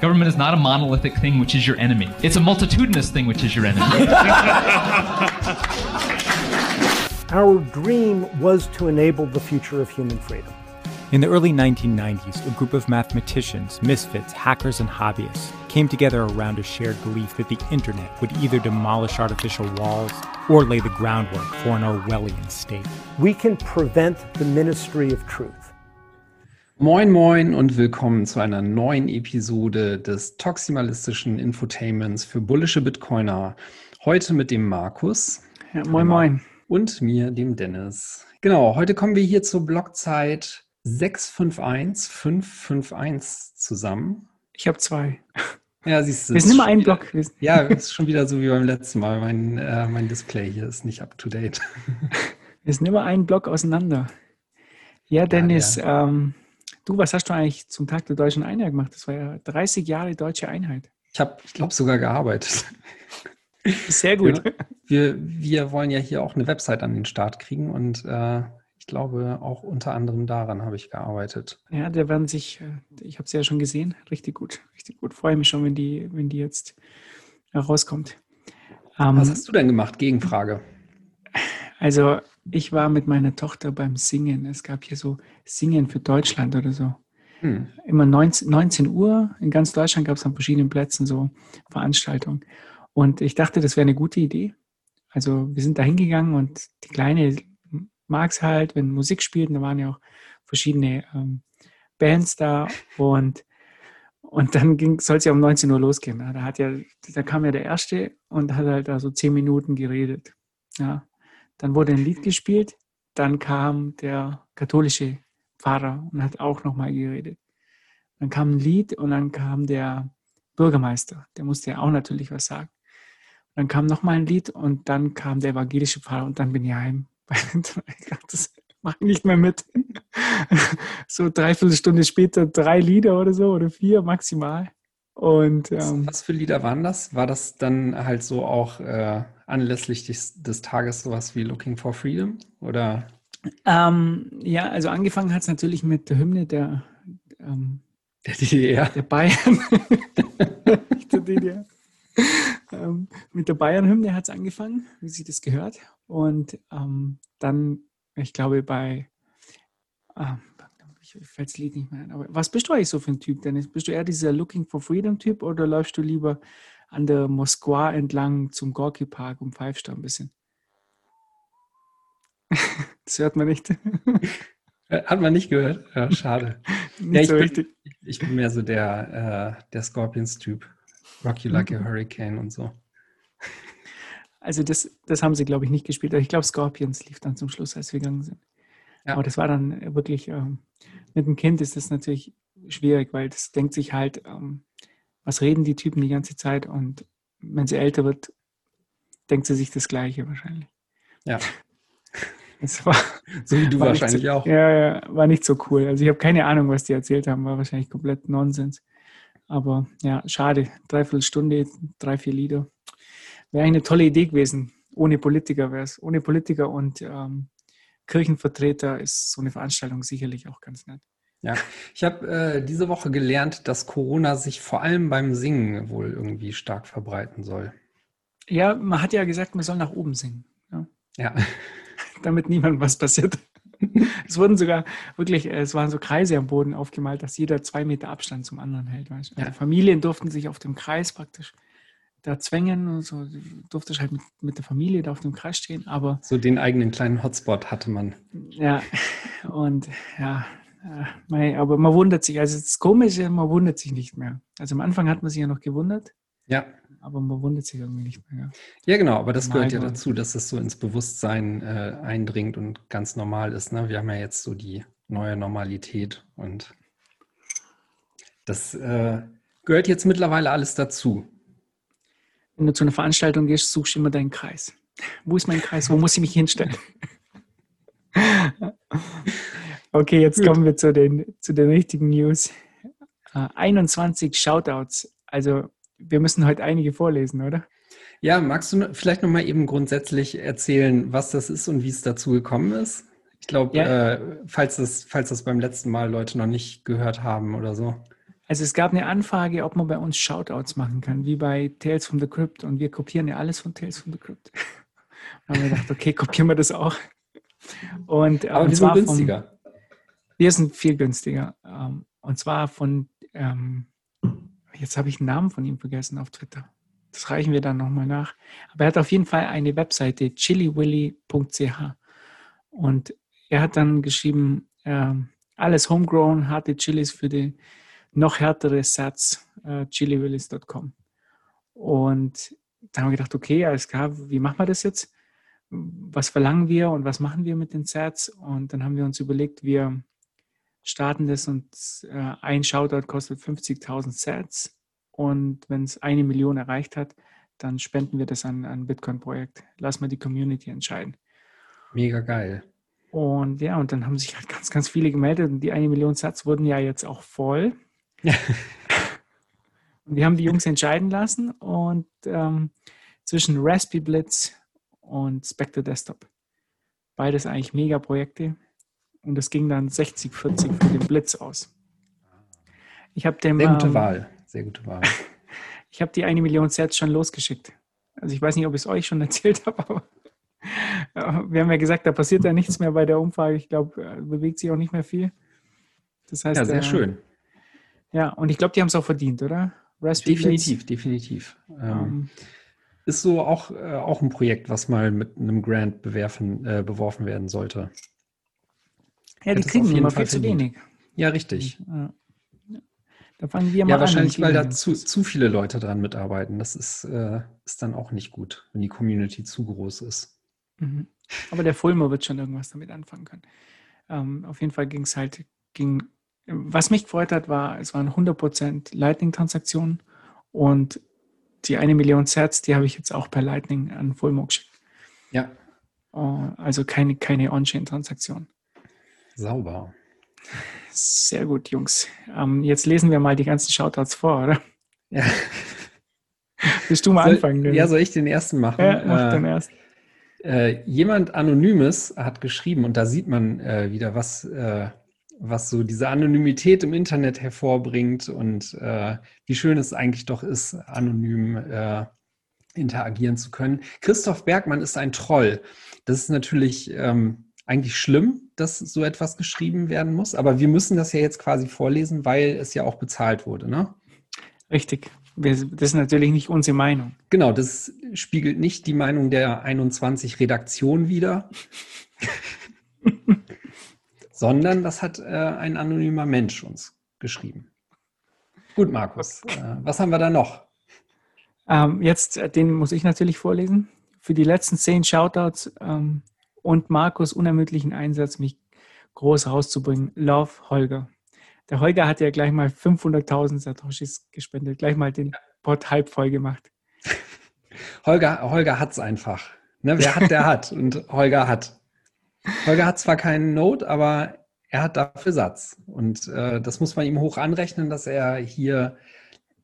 Government is not a monolithic thing which is your enemy. It's a multitudinous thing which is your enemy. Our dream was to enable the future of human freedom. In the early 1990s, a group of mathematicians, misfits, hackers, and hobbyists came together around a shared belief that the internet would either demolish artificial walls or lay the groundwork for an Orwellian state. We can prevent the ministry of truth. Moin, moin und willkommen zu einer neuen Episode des toximalistischen Infotainments für bullische Bitcoiner. Heute mit dem Markus. Ja, moin, moin. Und mir, dem Dennis. Genau, heute kommen wir hier zur Blockzeit 651551 zusammen. Ich habe zwei. Ja, siehst du. Wir sind immer ein Block. Ja, ist schon wieder so wie beim letzten Mal. Mein, äh, mein Display hier ist nicht up to date. Wir sind immer ein Block auseinander. Ja, Dennis, ja, ja. Ähm, du, was hast du eigentlich zum Tag der deutschen Einheit gemacht? Das war ja 30 Jahre deutsche Einheit. Ich habe, ich glaube, sogar gearbeitet. Sehr gut. Wir, wir wollen ja hier auch eine Website an den Start kriegen und äh, ich glaube, auch unter anderem daran habe ich gearbeitet. Ja, der werden sich, äh, ich habe es ja schon gesehen, richtig gut, richtig gut. Freue mich schon, wenn die, wenn die jetzt rauskommt. Ähm, Was hast du denn gemacht? Gegenfrage. Also, ich war mit meiner Tochter beim Singen. Es gab hier so Singen für Deutschland oder so. Hm. Immer 19, 19 Uhr. In ganz Deutschland gab es an verschiedenen Plätzen so Veranstaltungen. Und ich dachte, das wäre eine gute Idee. Also, wir sind da hingegangen und die Kleine mag es halt, wenn Musik spielt. Und da waren ja auch verschiedene ähm, Bands da und und dann soll es ja um 19 Uhr losgehen. Da, hat ja, da kam ja der Erste und hat halt da so zehn Minuten geredet. Ja. Dann wurde ein Lied gespielt, dann kam der katholische Pfarrer und hat auch nochmal geredet. Dann kam ein Lied und dann kam der Bürgermeister, der musste ja auch natürlich was sagen. Dann kam nochmal ein Lied und dann kam der evangelische Pfarrer und dann bin ich heim das mache ich nicht mehr mit. so dreiviertel Stunde später drei Lieder oder so oder vier maximal. Und ähm, was für Lieder waren das? War das dann halt so auch äh, anlässlich des, des, Tages sowas wie Looking for Freedom oder? Ähm, ja, also angefangen hat es natürlich mit der Hymne der, ähm, der DDR. Der Bayern. der DDR. ähm, mit der Bayern-Hymne hat es angefangen, wie sich das gehört. Und ähm, dann, ich glaube, bei, äh, ich fällt das Lied nicht mehr ein, aber was bist du eigentlich so für ein Typ, Dennis? Bist du eher dieser Looking for Freedom-Typ oder läufst du lieber an der Moskwa entlang zum Gorki Park und pfeifst da ein bisschen? das hört man nicht. Hat man nicht gehört? Ja, schade. ja, ich, so bin, ich bin mehr so der, äh, der Scorpions-Typ. Rock You Like a Hurricane und so. Also das, das haben sie, glaube ich, nicht gespielt. Ich glaube, Scorpions lief dann zum Schluss, als wir gegangen sind. Ja. Aber das war dann wirklich, ähm, mit dem Kind ist das natürlich schwierig, weil das denkt sich halt, ähm, was reden die Typen die ganze Zeit und wenn sie älter wird, denkt sie sich das Gleiche wahrscheinlich. Ja. Es war, so wie du wahrscheinlich so, auch. Ja, ja, war nicht so cool. Also ich habe keine Ahnung, was die erzählt haben, war wahrscheinlich komplett Nonsens. Aber ja, schade. Dreiviertel Stunde, drei, vier Lieder. Wäre eine tolle Idee gewesen. Ohne Politiker wäre es. Ohne Politiker und ähm, Kirchenvertreter ist so eine Veranstaltung sicherlich auch ganz nett. Ja, ich habe äh, diese Woche gelernt, dass Corona sich vor allem beim Singen wohl irgendwie stark verbreiten soll. Ja, man hat ja gesagt, man soll nach oben singen. Ja. ja. Damit niemand was passiert. es wurden sogar wirklich, äh, es waren so Kreise am Boden aufgemalt, dass jeder zwei Meter Abstand zum anderen hält. Weißt? Also ja. Familien durften sich auf dem Kreis praktisch da zwängen und so durfte ich halt mit, mit der Familie da auf dem Kreis stehen, aber so den eigenen kleinen Hotspot hatte man. Ja, und ja, äh, aber man wundert sich, also das Komische, man wundert sich nicht mehr. Also am Anfang hat man sich ja noch gewundert. Ja aber man wundert sich irgendwie nicht mehr. Ja, genau, aber das gehört ja dazu, dass es so ins Bewusstsein äh, eindringt und ganz normal ist. Ne? Wir haben ja jetzt so die neue Normalität und das äh, gehört jetzt mittlerweile alles dazu. Wenn du zu einer Veranstaltung gehst, suchst du immer deinen Kreis. Wo ist mein Kreis? Wo muss ich mich hinstellen? okay, jetzt Gut. kommen wir zu den, zu den richtigen News. Uh, 21 Shoutouts. Also wir müssen heute einige vorlesen, oder? Ja, magst du vielleicht nochmal eben grundsätzlich erzählen, was das ist und wie es dazu gekommen ist? Ich glaube, ja. äh, falls, das, falls das beim letzten Mal Leute noch nicht gehört haben oder so. Also es gab eine Anfrage, ob man bei uns Shoutouts machen kann, wie bei Tales from the Crypt. Und wir kopieren ja alles von Tales from the Crypt. Dann haben wir gedacht, okay, kopieren wir das auch. Und, Aber und die sind günstiger. Vom, wir sind viel günstiger. Ähm, und zwar von, ähm, jetzt habe ich den Namen von ihm vergessen auf Twitter. Das reichen wir dann nochmal nach. Aber er hat auf jeden Fall eine Webseite, chiliwilly.ch. Und er hat dann geschrieben, ähm, alles homegrown, harte Chilis für die noch härtere Sats, äh, chiliwillis.com. Und da haben wir gedacht, okay, alles klar, wie machen wir das jetzt? Was verlangen wir und was machen wir mit den Sats? Und dann haben wir uns überlegt, wir starten das und äh, ein Shoutout kostet 50.000 Sats. Und wenn es eine Million erreicht hat, dann spenden wir das an ein Bitcoin-Projekt. Lass mal die Community entscheiden. Mega geil. Und ja, und dann haben sich halt ganz, ganz viele gemeldet und die eine Million Satz wurden ja jetzt auch voll. und wir haben die Jungs entscheiden lassen und ähm, zwischen Raspberry Blitz und Spectre Desktop. Beides eigentlich Mega-Projekte. Und es ging dann 60-40 für den Blitz aus. Ich habe dem. Sehr gute ähm, Wahl. Sehr gute Wahl. ich habe die eine Million Sets schon losgeschickt. Also ich weiß nicht, ob ich es euch schon erzählt habe, aber wir haben ja gesagt, da passiert ja nichts mehr bei der Umfrage. Ich glaube, äh, bewegt sich auch nicht mehr viel. Das heißt, ja, sehr äh, schön. Ja, und ich glaube, die haben es auch verdient, oder? Raspberry definitiv, Blitz. definitiv. Ähm, ähm, ist so auch, äh, auch ein Projekt, was mal mit einem Grant bewerfen, äh, beworfen werden sollte. Ja, die kriegen immer viel zu wenig. Ja, richtig. Ja. Da fangen wir mal ja, an. Ja, wahrscheinlich, weil da zu, zu viele Leute dran mitarbeiten. Das ist, äh, ist dann auch nicht gut, wenn die Community zu groß ist. Mhm. Aber der Fulmer wird schon irgendwas damit anfangen können. Ähm, auf jeden Fall ging es halt, ging, was mich gefreut hat, war, es waren 100% Lightning-Transaktionen und die eine Million Sets, die habe ich jetzt auch per Lightning an Fulmo geschickt. Ja. Uh, also keine, keine On-Chain-Transaktion. Sauber. Sehr gut, Jungs. Ähm, jetzt lesen wir mal die ganzen Shoutouts vor, oder? Ja. Willst du mal soll, anfangen? Ja, soll ich den ersten machen? Ja, mach äh, den ersten. Äh, jemand Anonymes hat geschrieben, und da sieht man äh, wieder, was, äh, was so diese Anonymität im Internet hervorbringt und äh, wie schön es eigentlich doch ist, anonym äh, interagieren zu können. Christoph Bergmann ist ein Troll. Das ist natürlich ähm, eigentlich schlimm, dass so etwas geschrieben werden muss, aber wir müssen das ja jetzt quasi vorlesen, weil es ja auch bezahlt wurde, ne? Richtig. Das ist natürlich nicht unsere Meinung. Genau, das spiegelt nicht die Meinung der 21 Redaktion wider, sondern das hat äh, ein anonymer Mensch uns geschrieben. Gut, Markus, äh, was haben wir da noch? Ähm, jetzt, äh, den muss ich natürlich vorlesen. Für die letzten zehn Shoutouts ähm, und Markus unermüdlichen Einsatz, mich groß rauszubringen. Love, Holger. Der Holger hat ja gleich mal 500.000 Satoshis gespendet, gleich mal den Pot halb voll gemacht. Holger, Holger hat es einfach. Ne, wer hat, der hat. Und Holger hat. Holger hat zwar keinen Note, aber er hat dafür Satz. Und äh, das muss man ihm hoch anrechnen, dass er hier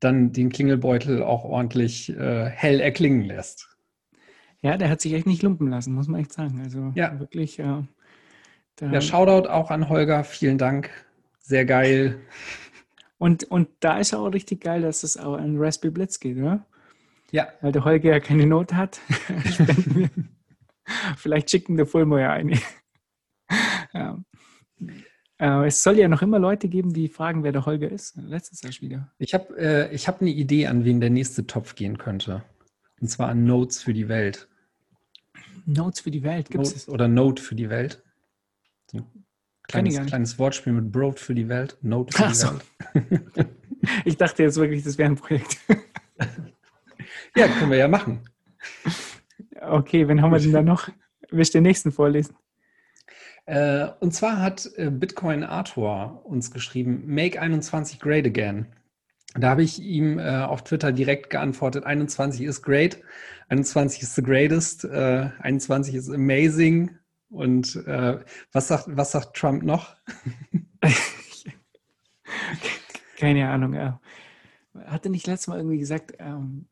dann den Klingelbeutel auch ordentlich äh, hell erklingen lässt. Ja, der hat sich echt nicht lumpen lassen, muss man echt sagen. Also ja. wirklich. Äh, ja, Shoutout auch an Holger. Vielen Dank sehr geil. Und, und da ist auch richtig geil, dass es auch an Raspberry Blitz geht, oder? Ja. Weil der Holger ja keine Not hat. Vielleicht schicken der Fulmo ja eine. ja. Äh, es soll ja noch immer Leute geben, die fragen, wer der Holger ist. Letztes Jahr wieder. Ich habe äh, hab eine Idee, an wen der nächste Topf gehen könnte. Und zwar an Notes für die Welt. Notes für die Welt, gibt es? Oder Note für die Welt. So Kleines, kleines Wortspiel mit Broad für die Welt, Note für Ach die so. Welt. ich dachte jetzt wirklich, das wäre ein Projekt. ja, können wir ja machen. Okay, wen haben wir denn da noch? Willst du den nächsten vorlesen? Äh, und zwar hat äh, Bitcoin Arthur uns geschrieben, Make 21 great again. Da habe ich ihm äh, auf Twitter direkt geantwortet, 21 ist great, 21 ist the greatest, äh, 21 ist amazing, und was, sagt, was sagt Trump noch? Keine Ahnung. Ja. Hat er nicht letztes Mal irgendwie gesagt, ähm,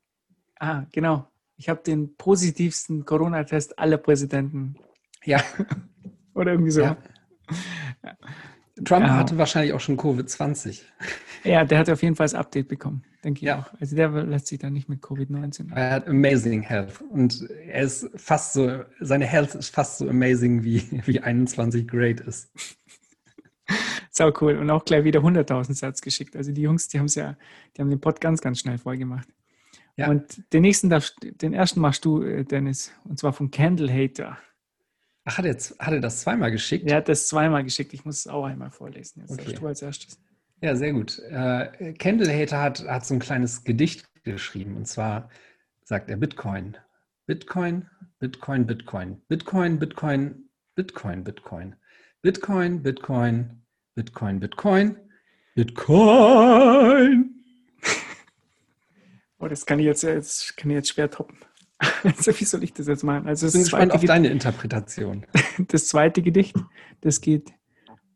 ah, genau, ich habe den positivsten Corona-Test aller Präsidenten. Ja. Oder irgendwie so. Ja. Trump ja. hatte wahrscheinlich auch schon Covid-20. Ja, der hat auf jeden Fall das Update bekommen, denke ich ja. auch. Also der lässt sich da nicht mit Covid-19. Er hat amazing health und er ist fast so, seine Health ist fast so amazing wie, wie 21 great ist. Sau cool. Und auch gleich wieder 100.000 Satz geschickt. Also die Jungs, die haben es ja, die haben den Pod ganz, ganz schnell voll gemacht. Ja. Und den nächsten darfst, den ersten machst du, äh, Dennis, und zwar vom Candle Hater. Ach, hat er, hat er das zweimal geschickt? Er hat das zweimal geschickt. Ich muss es auch einmal vorlesen. Jetzt okay. du als erstes. Ja, sehr gut. Äh, Candle Hater hat, hat so ein kleines Gedicht geschrieben. Und zwar sagt er Bitcoin. Bitcoin, Bitcoin, Bitcoin. Bitcoin, Bitcoin, Bitcoin, Bitcoin. Bitcoin, Bitcoin, Bitcoin, Bitcoin, Bitcoin. Oh, das kann ich jetzt, jetzt, kann ich jetzt schwer toppen. Also wie soll ich das jetzt machen? Also ich bin gespannt auf deine Interpretation. Das zweite Gedicht, das geht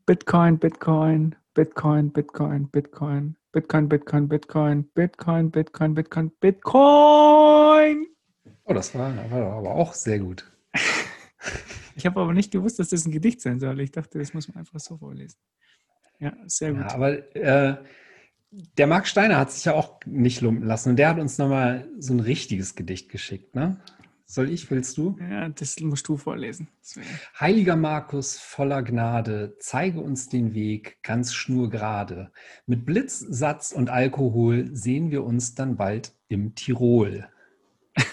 Bitcoin, Bitcoin, Bitcoin, Bitcoin, Bitcoin, Bitcoin, Bitcoin, Bitcoin, Bitcoin, Bitcoin, Bitcoin, Bitcoin. Oh, das war, war aber auch sehr gut. Ich habe aber nicht gewusst, dass das ein Gedicht sein soll. Ich dachte, das muss man einfach so vorlesen. Ja, sehr gut. Ja, aber äh, der Marc Steiner hat sich ja auch nicht lumpen lassen und der hat uns nochmal so ein richtiges Gedicht geschickt, ne? Soll ich, willst du? Ja, das musst du vorlesen. Heiliger Markus voller Gnade, zeige uns den Weg ganz schnurgerade. Mit Blitz, Satz und Alkohol sehen wir uns dann bald im Tirol.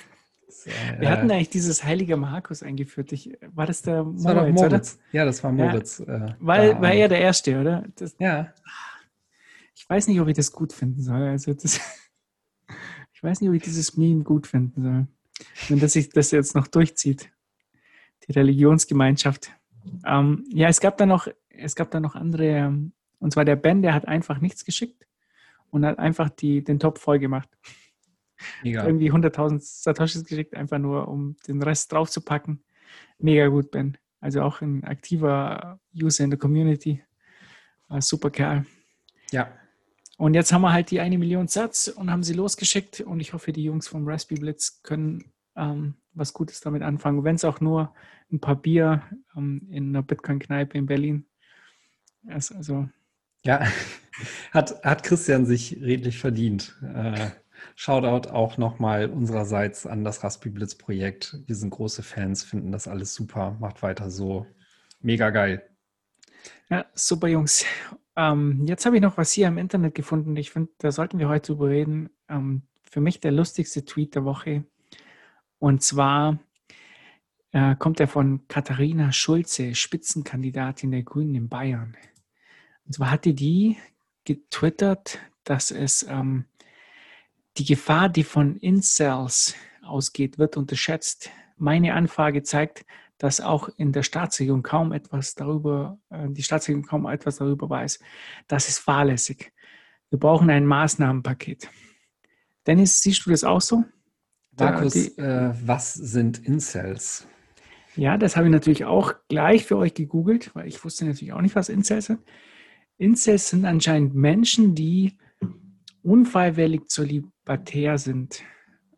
Wir hatten eigentlich dieses heilige Markus eingeführt. Ich, war das der Moritz, das war Moritz. Ja, das war Moritz. Ja, äh, weil, war er der Erste, oder? Das, ja. Ich weiß nicht, ob ich das gut finden soll. Also das, ich weiß nicht, ob ich dieses Meme gut finden soll. Wenn das sich das jetzt noch durchzieht. Die Religionsgemeinschaft. Ähm, ja, es gab da noch, es gab da noch andere, und zwar der Ben, der hat einfach nichts geschickt und hat einfach die, den Top voll gemacht. Mega. Irgendwie 100.000 Satoshis geschickt, einfach nur, um den Rest draufzupacken. Mega gut, Ben. Also auch ein aktiver User in der Community. Super Kerl. Ja. Und jetzt haben wir halt die eine Million Satz und haben sie losgeschickt. Und ich hoffe, die Jungs vom Raspberry Blitz können ähm, was Gutes damit anfangen. Wenn es auch nur ein paar Bier ähm, in einer Bitcoin-Kneipe in Berlin ist. Also. Ja, hat, hat Christian sich redlich verdient. Äh, Shoutout auch nochmal unsererseits an das Raspi Blitz Projekt. Wir sind große Fans, finden das alles super. Macht weiter so. Mega geil. Ja, super Jungs. Ähm, jetzt habe ich noch was hier im Internet gefunden. Ich finde, da sollten wir heute drüber reden. Ähm, für mich der lustigste Tweet der Woche. Und zwar äh, kommt er von Katharina Schulze, Spitzenkandidatin der Grünen in Bayern. Und zwar hatte die getwittert, dass es ähm, die Gefahr, die von Incels ausgeht, wird unterschätzt. Meine Anfrage zeigt, dass auch in der Staatsregierung kaum etwas darüber, äh, die Staatsregierung kaum etwas darüber weiß. Das ist fahrlässig. Wir brauchen ein Maßnahmenpaket. Dennis, siehst du das auch so? Markus, die, äh, was sind Incels? Ja, das habe ich natürlich auch gleich für euch gegoogelt, weil ich wusste natürlich auch nicht, was Incels sind. Incels sind anscheinend Menschen, die unfreiwillig zolibatär sind.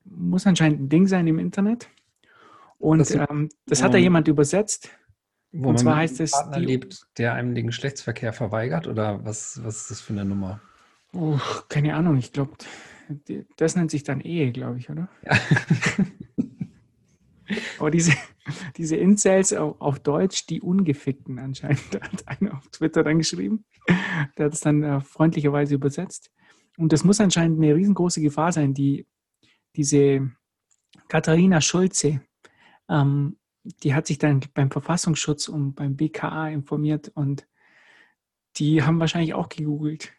Muss anscheinend ein Ding sein im Internet. Und das, ähm, das hat da jemand übersetzt. Wo und zwar heißt es. Partner die, lebt, der einem den Geschlechtsverkehr verweigert? Oder was, was ist das für eine Nummer? Oh, keine Ahnung, ich glaube, das nennt sich dann Ehe, glaube ich, oder? Ja. Aber diese, diese Incels auf, auf, Deutsch, die Ungefickten anscheinend, hat einer auf Twitter dann geschrieben. Der hat es dann äh, freundlicherweise übersetzt. Und das muss anscheinend eine riesengroße Gefahr sein, die diese Katharina Schulze, ähm, die hat sich dann beim Verfassungsschutz und beim BKA informiert und die haben wahrscheinlich auch gegoogelt.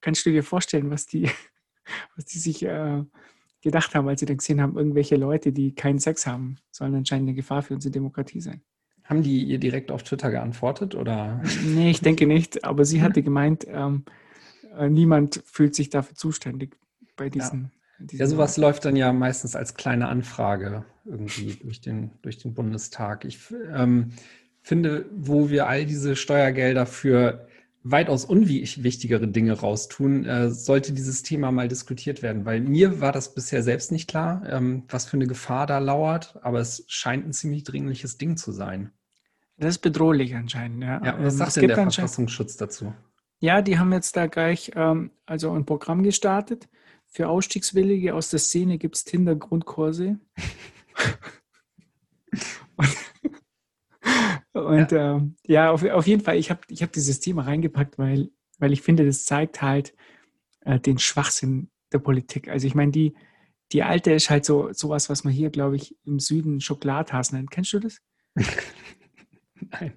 Kannst du dir vorstellen, was die, was die sich äh, gedacht haben, als sie dann gesehen haben, irgendwelche Leute, die keinen Sex haben, sollen anscheinend eine Gefahr für unsere Demokratie sein. Haben die ihr direkt auf Twitter geantwortet oder? Nee, ich denke nicht, aber sie hatte gemeint, ähm, äh, niemand fühlt sich dafür zuständig bei diesen. Ja. sowas läuft dann ja meistens als kleine Anfrage irgendwie durch den, durch den Bundestag. Ich ähm, finde, wo wir all diese Steuergelder für weitaus unwichtigere Dinge raustun, äh, sollte dieses Thema mal diskutiert werden, weil mir war das bisher selbst nicht klar, ähm, was für eine Gefahr da lauert, aber es scheint ein ziemlich dringliches Ding zu sein. Das ist bedrohlich anscheinend, ja. ja was ähm, sagt denn der Verfassungsschutz dazu? Ja, die haben jetzt da gleich ähm, also ein Programm gestartet. Für Ausstiegswillige aus der Szene gibt es Tinder-Grundkurse. und ja, ähm, ja auf, auf, jeden Fall, ich habe ich hab dieses Thema reingepackt, weil, weil ich finde, das zeigt halt äh, den Schwachsinn der Politik. Also ich meine, die, die alte ist halt so sowas, was man hier, glaube ich, im Süden Schokoladhas nennt. Kennst du das? Nein.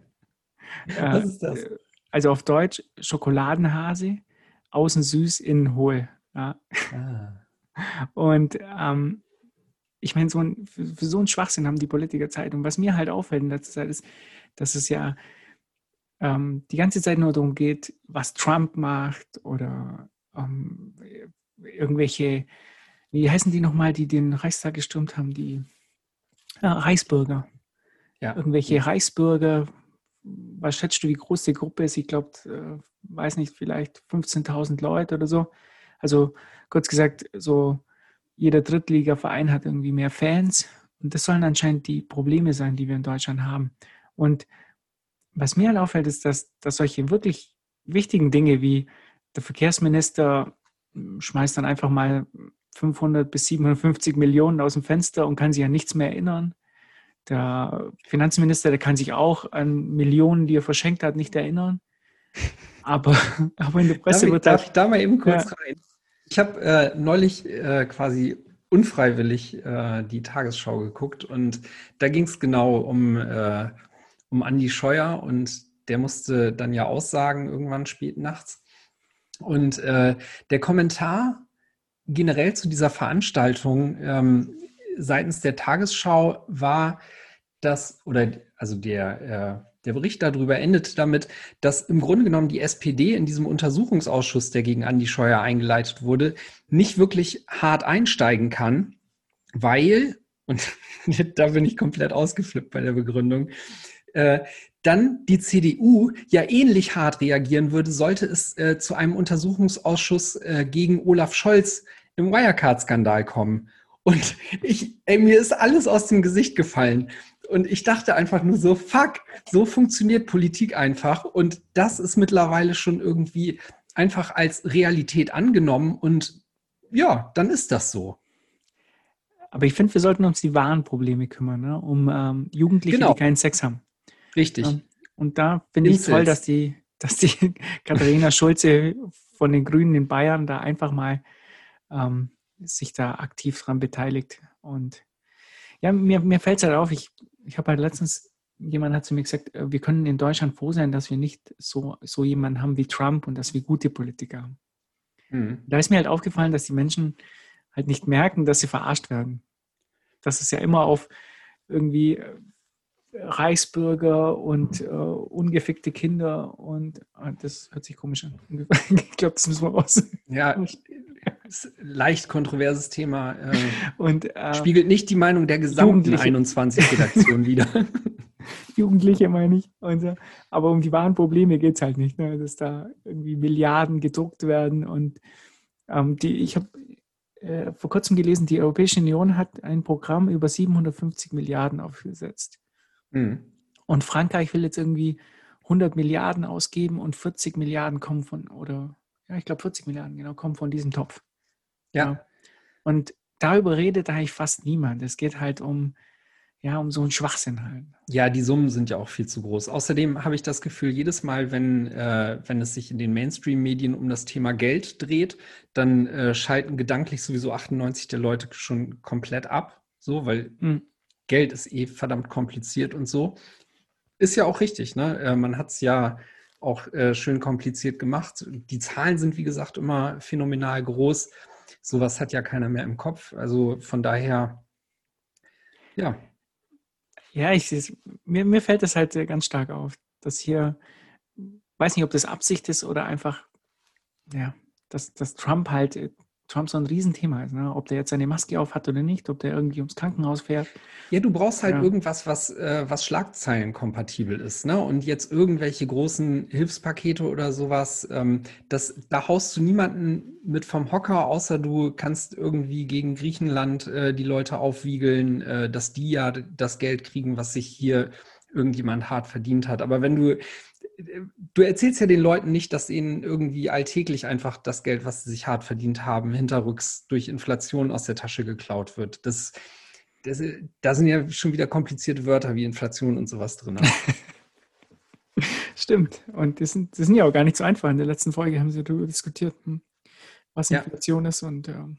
Äh, Was ist das? Also auf Deutsch Schokoladenhase, außen süß, innen hohl. Ja. Ah. Und ähm, ich meine, so ein, für, für, so einen Schwachsinn haben die Politiker Zeit. Und was mir halt auffällt in letzter Zeit ist, dass es ja ähm, die ganze Zeit nur darum geht, was Trump macht oder ähm, irgendwelche, wie heißen die nochmal, die den Reichstag gestürmt haben, die äh, Reichsbürger. Ja. Irgendwelche Reichsbürger, was schätzt du, wie groß die Gruppe ist? Ich glaube, äh, weiß nicht, vielleicht 15.000 Leute oder so. Also kurz gesagt, so jeder Drittligaverein hat irgendwie mehr Fans. Und das sollen anscheinend die Probleme sein, die wir in Deutschland haben. Und was mir halt auffällt, ist, dass, dass solche wirklich wichtigen Dinge wie der Verkehrsminister hm, schmeißt dann einfach mal 500 bis 750 Millionen aus dem Fenster und kann sich an nichts mehr erinnern. Der Finanzminister, der kann sich auch an Millionen, die er verschenkt hat, nicht erinnern. Aber, aber in der Presse darf wird ich, Darf ich da mal eben kurz ja. rein? Ich habe äh, neulich äh, quasi unfreiwillig äh, die Tagesschau geguckt und da ging es genau um, äh, um Andi Scheuer und der musste dann ja aussagen irgendwann spät nachts. Und äh, der Kommentar generell zu dieser Veranstaltung ähm, seitens der Tagesschau war, dass, oder also der, äh, der Bericht darüber endet damit, dass im Grunde genommen die SPD in diesem Untersuchungsausschuss, der gegen Andi Scheuer eingeleitet wurde, nicht wirklich hart einsteigen kann, weil, und da bin ich komplett ausgeflippt bei der Begründung, äh, dann die CDU ja ähnlich hart reagieren würde, sollte es äh, zu einem Untersuchungsausschuss äh, gegen Olaf Scholz im Wirecard-Skandal kommen. Und ich, ey, mir ist alles aus dem Gesicht gefallen. Und ich dachte einfach nur so, fuck, so funktioniert Politik einfach. Und das ist mittlerweile schon irgendwie einfach als Realität angenommen. Und ja, dann ist das so. Aber ich finde, wir sollten uns die wahren Probleme kümmern, ne? um ähm, Jugendliche, genau. die keinen Sex haben. Richtig. Ähm, und da finde ich toll, dass die, dass die Katharina Schulze von den Grünen in Bayern da einfach mal ähm, sich da aktiv dran beteiligt. Und ja, mir, mir fällt es halt auf, ich, ich habe halt letztens, jemand hat zu mir gesagt, äh, wir können in Deutschland froh sein, dass wir nicht so, so jemanden haben wie Trump und dass wir gute Politiker haben. Mhm. Da ist mir halt aufgefallen, dass die Menschen halt nicht merken, dass sie verarscht werden. Dass es ja immer auf irgendwie äh, Reichsbürger und äh, ungefickte Kinder und äh, das hört sich komisch an. ich glaube, das müssen wir raus. Ja, leicht kontroverses Thema. Äh, und, äh, spiegelt nicht die Meinung der gesamten 21 Redaktion wider. Jugendliche meine ich. So. Aber um die wahren Probleme geht es halt nicht, ne? dass da irgendwie Milliarden gedruckt werden. Und ähm, die, ich habe äh, vor kurzem gelesen, die Europäische Union hat ein Programm über 750 Milliarden aufgesetzt. Mhm. Und Frankreich will jetzt irgendwie 100 Milliarden ausgeben und 40 Milliarden kommen von, oder ja, ich glaube 40 Milliarden, genau, kommen von diesem Topf. Ja. Und darüber redet eigentlich fast niemand. Es geht halt um, ja, um so einen Schwachsinn halt. Ja, die Summen sind ja auch viel zu groß. Außerdem habe ich das Gefühl, jedes Mal, wenn, äh, wenn es sich in den Mainstream-Medien um das Thema Geld dreht, dann äh, schalten gedanklich sowieso 98 der Leute schon komplett ab. So, weil mhm. Geld ist eh verdammt kompliziert und so. Ist ja auch richtig, ne? Äh, man hat es ja auch äh, schön kompliziert gemacht. Die Zahlen sind, wie gesagt, immer phänomenal groß. Sowas hat ja keiner mehr im Kopf. Also von daher, ja. Ja, ich, mir, mir fällt es halt ganz stark auf, dass hier, weiß nicht, ob das Absicht ist oder einfach, ja, dass, dass Trump halt Trump so ein Riesenthema ist, ne? ob der jetzt seine Maske auf hat oder nicht, ob der irgendwie ums Krankenhaus fährt. Ja, du brauchst halt ja. irgendwas, was, äh, was Schlagzeilen kompatibel ist. Ne? Und jetzt irgendwelche großen Hilfspakete oder sowas, ähm, das, da haust du niemanden mit vom Hocker, außer du kannst irgendwie gegen Griechenland äh, die Leute aufwiegeln, äh, dass die ja das Geld kriegen, was sich hier irgendjemand hart verdient hat. Aber wenn du, du erzählst ja den Leuten nicht, dass ihnen irgendwie alltäglich einfach das Geld, was sie sich hart verdient haben, hinterrücks durch Inflation aus der Tasche geklaut wird. Das, das, da sind ja schon wieder komplizierte Wörter wie Inflation und sowas drin. Stimmt. Und das sind, das sind ja auch gar nicht so einfach. In der letzten Folge haben sie darüber diskutiert, hm, was Inflation ja. ist und ähm,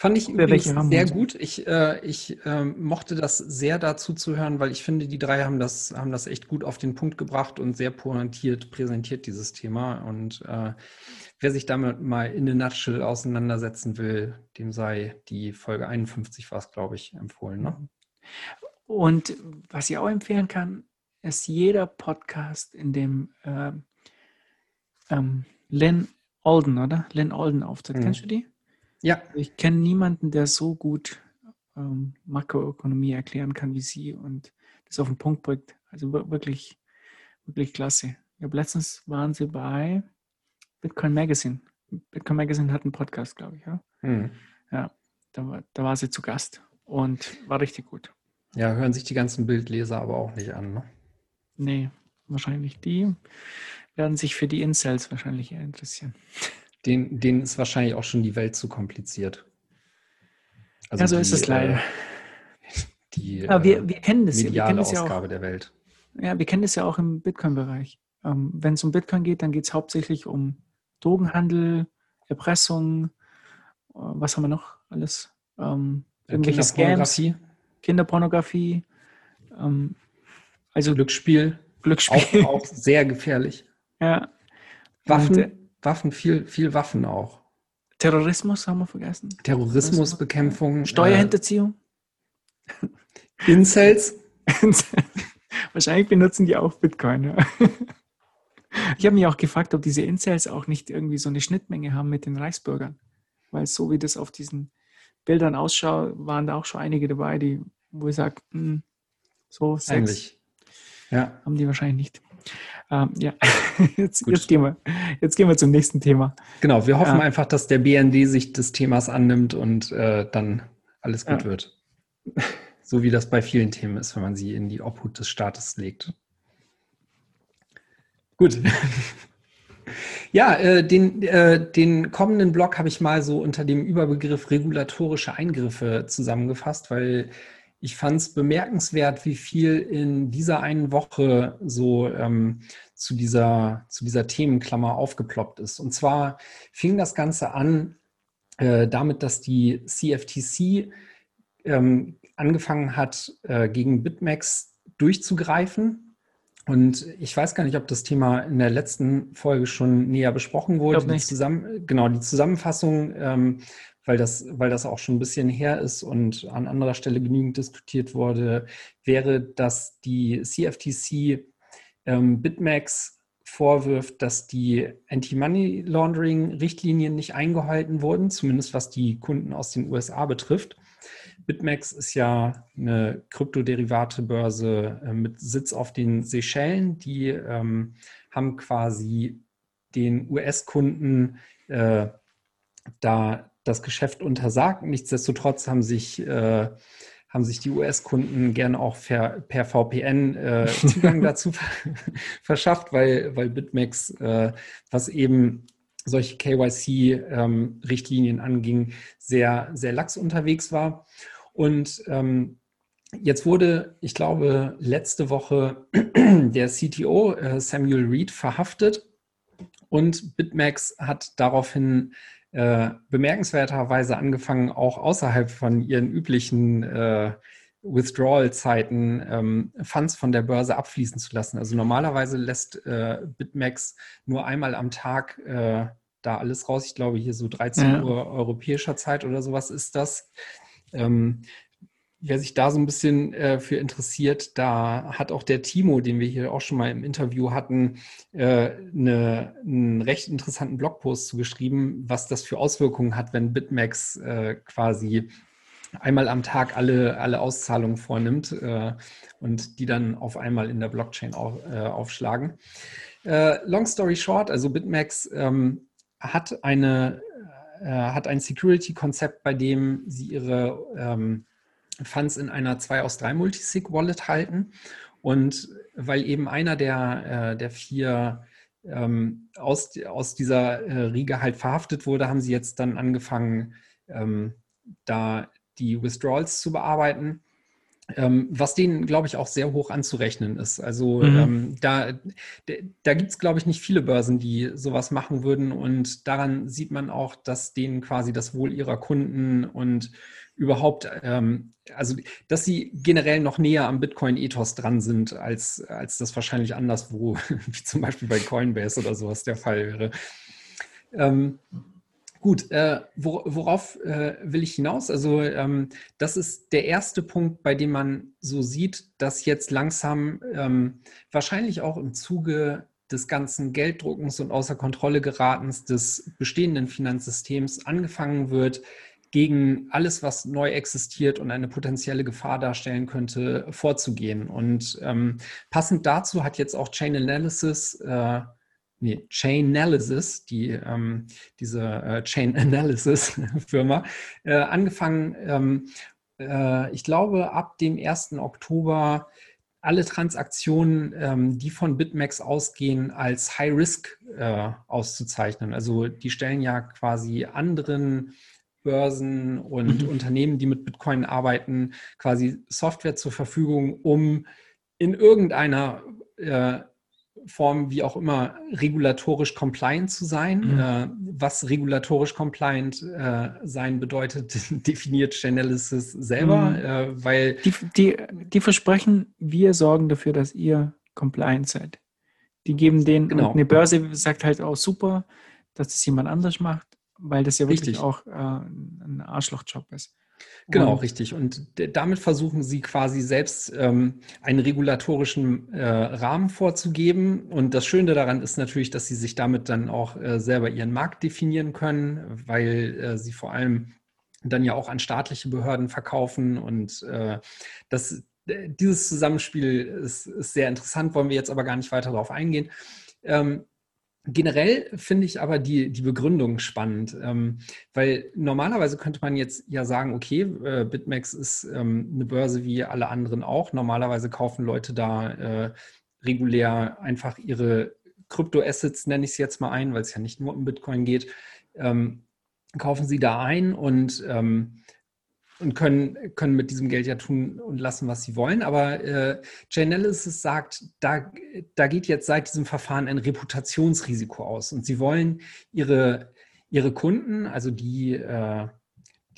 Fand ich übrigens sehr gut. Ich, äh, ich äh, mochte das sehr dazu zu hören, weil ich finde, die drei haben das, haben das echt gut auf den Punkt gebracht und sehr pointiert präsentiert, dieses Thema. Und äh, wer sich damit mal in a nutshell auseinandersetzen will, dem sei die Folge 51 war es, glaube ich, empfohlen. Ne? Und was ich auch empfehlen kann, ist jeder Podcast, in dem äh, ähm, Len Alden, oder? Len Alden auftritt. Mhm. Kennst du die? Ja. Ich kenne niemanden, der so gut ähm, Makroökonomie erklären kann wie sie und das auf den Punkt bringt. Also wirklich, wirklich klasse. Ich habe letztens waren sie bei Bitcoin Magazine. Bitcoin Magazine hat einen Podcast, glaube ich, ja. Mhm. Ja, da war, da war sie zu Gast und war richtig gut. Ja, hören sich die ganzen Bildleser aber auch nicht an, ne? Nee, wahrscheinlich. Die werden sich für die Incels wahrscheinlich eher interessieren. Den, denen ist wahrscheinlich auch schon die Welt zu kompliziert. Also ja, so die, ist es leider. Äh, die Aber wir, wir kennen das, ja. wir kennen das ja auch, der Welt. Ja, wir kennen das ja auch im Bitcoin-Bereich. Ähm, Wenn es um Bitcoin geht, dann geht es hauptsächlich um Drogenhandel, Erpressung, äh, was haben wir noch alles? Ähm, irgendwelche Kinderpornografie. Scams, Kinderpornografie, ähm, also Glücksspiel. Glücksspiel. Auch, auch sehr gefährlich. Ja. Waffen. Und, äh, Waffen, viel, viel Waffen auch. Terrorismus haben wir vergessen. Terrorismusbekämpfung. Steuerhinterziehung. Äh, Incels. Wahrscheinlich benutzen die auch Bitcoin. Ja. Ich habe mich auch gefragt, ob diese Incels auch nicht irgendwie so eine Schnittmenge haben mit den Reichsbürgern. Weil so wie das auf diesen Bildern ausschaut, waren da auch schon einige dabei, die, wo ich sage, hm, so Sex Eigentlich. Ja. haben die wahrscheinlich nicht. Ähm, ja, jetzt, jetzt, gehen wir, jetzt gehen wir zum nächsten Thema. Genau, wir hoffen ja. einfach, dass der BND sich des Themas annimmt und äh, dann alles gut ja. wird. So wie das bei vielen Themen ist, wenn man sie in die Obhut des Staates legt. Gut. Ja, äh, den, äh, den kommenden Blog habe ich mal so unter dem Überbegriff regulatorische Eingriffe zusammengefasst, weil ich fand es bemerkenswert, wie viel in dieser einen Woche so ähm, zu, dieser, zu dieser Themenklammer aufgeploppt ist. Und zwar fing das Ganze an äh, damit, dass die CFTC ähm, angefangen hat, äh, gegen BitMEX durchzugreifen. Und ich weiß gar nicht, ob das Thema in der letzten Folge schon näher besprochen wurde. Die zusammen, genau, die Zusammenfassung ähm, weil das, weil das auch schon ein bisschen her ist und an anderer Stelle genügend diskutiert wurde, wäre, dass die CFTC ähm, BitMEX vorwirft, dass die Anti-Money-Laundering-Richtlinien nicht eingehalten wurden, zumindest was die Kunden aus den USA betrifft. BitMEX ist ja eine Kryptoderivate-Börse äh, mit Sitz auf den Seychellen. Die ähm, haben quasi den US-Kunden äh, da das Geschäft untersagt. Nichtsdestotrotz haben sich, äh, haben sich die US-Kunden gerne auch per, per VPN äh, Zugang dazu verschafft, weil, weil BitMEX, äh, was eben solche KYC-Richtlinien ähm, anging, sehr, sehr lax unterwegs war. Und ähm, jetzt wurde, ich glaube, letzte Woche der CTO äh, Samuel Reed verhaftet und BitMEX hat daraufhin äh, bemerkenswerterweise angefangen, auch außerhalb von ihren üblichen äh, Withdrawal-Zeiten ähm, Funds von der Börse abfließen zu lassen. Also normalerweise lässt äh, BitMEX nur einmal am Tag äh, da alles raus. Ich glaube, hier so 13 ja. Uhr europäischer Zeit oder sowas ist das. Ähm, wer sich da so ein bisschen äh, für interessiert, da hat auch der Timo, den wir hier auch schon mal im Interview hatten, äh, eine, einen recht interessanten Blogpost zugeschrieben, was das für Auswirkungen hat, wenn BitMEX äh, quasi einmal am Tag alle, alle Auszahlungen vornimmt äh, und die dann auf einmal in der Blockchain auf, äh, aufschlagen. Äh, long story short, also BitMEX ähm, hat eine hat ein Security-Konzept, bei dem sie ihre ähm, Funds in einer 2 aus 3 Multisig Wallet halten. Und weil eben einer der, äh, der vier ähm, aus, aus dieser äh, Riege halt verhaftet wurde, haben sie jetzt dann angefangen, ähm, da die Withdrawals zu bearbeiten. Ähm, was denen, glaube ich, auch sehr hoch anzurechnen ist. Also mhm. ähm, da, da gibt es, glaube ich, nicht viele Börsen, die sowas machen würden. Und daran sieht man auch, dass denen quasi das Wohl ihrer Kunden und überhaupt, ähm, also dass sie generell noch näher am Bitcoin-Ethos dran sind, als, als das wahrscheinlich anderswo, wie zum Beispiel bei Coinbase oder sowas der Fall wäre. Ähm, Gut, äh, worauf äh, will ich hinaus? Also ähm, das ist der erste Punkt, bei dem man so sieht, dass jetzt langsam ähm, wahrscheinlich auch im Zuge des ganzen Gelddruckens und außer Kontrolle geratens des bestehenden Finanzsystems angefangen wird, gegen alles, was neu existiert und eine potenzielle Gefahr darstellen könnte, vorzugehen. Und ähm, passend dazu hat jetzt auch Chain Analysis äh, nee, Chainalysis, die, ähm, diese äh, Chain Analysis Firma, äh, angefangen, ähm, äh, ich glaube, ab dem 1. Oktober alle Transaktionen, ähm, die von BitMEX ausgehen, als High Risk äh, auszuzeichnen. Also die stellen ja quasi anderen Börsen und mhm. Unternehmen, die mit Bitcoin arbeiten, quasi Software zur Verfügung, um in irgendeiner äh, Form wie auch immer regulatorisch compliant zu sein. Mhm. Äh, was regulatorisch compliant äh, sein bedeutet, definiert Chainalysis selber, mhm. äh, weil die, die, die versprechen, wir sorgen dafür, dass ihr compliant seid. Die geben denen, genau. eine Börse sagt halt auch super, dass das jemand anders macht, weil das ja wirklich Richtig. auch äh, ein Arschlochjob ist. Genau, und, richtig. Und damit versuchen sie quasi selbst ähm, einen regulatorischen äh, Rahmen vorzugeben. Und das Schöne daran ist natürlich, dass sie sich damit dann auch äh, selber ihren Markt definieren können, weil äh, sie vor allem dann ja auch an staatliche Behörden verkaufen. Und äh, das, dieses Zusammenspiel ist, ist, sehr interessant, wollen wir jetzt aber gar nicht weiter darauf eingehen. Ähm, Generell finde ich aber die, die Begründung spannend, ähm, weil normalerweise könnte man jetzt ja sagen, okay, äh, BitMEX ist ähm, eine Börse wie alle anderen auch. Normalerweise kaufen Leute da äh, regulär einfach ihre Kryptoassets, nenne ich es jetzt mal ein, weil es ja nicht nur um Bitcoin geht, ähm, kaufen sie da ein und ähm, und können, können mit diesem Geld ja tun und lassen, was sie wollen. Aber äh, Chainalysis sagt, da, da geht jetzt seit diesem Verfahren ein Reputationsrisiko aus. Und sie wollen ihre, ihre Kunden, also die, äh,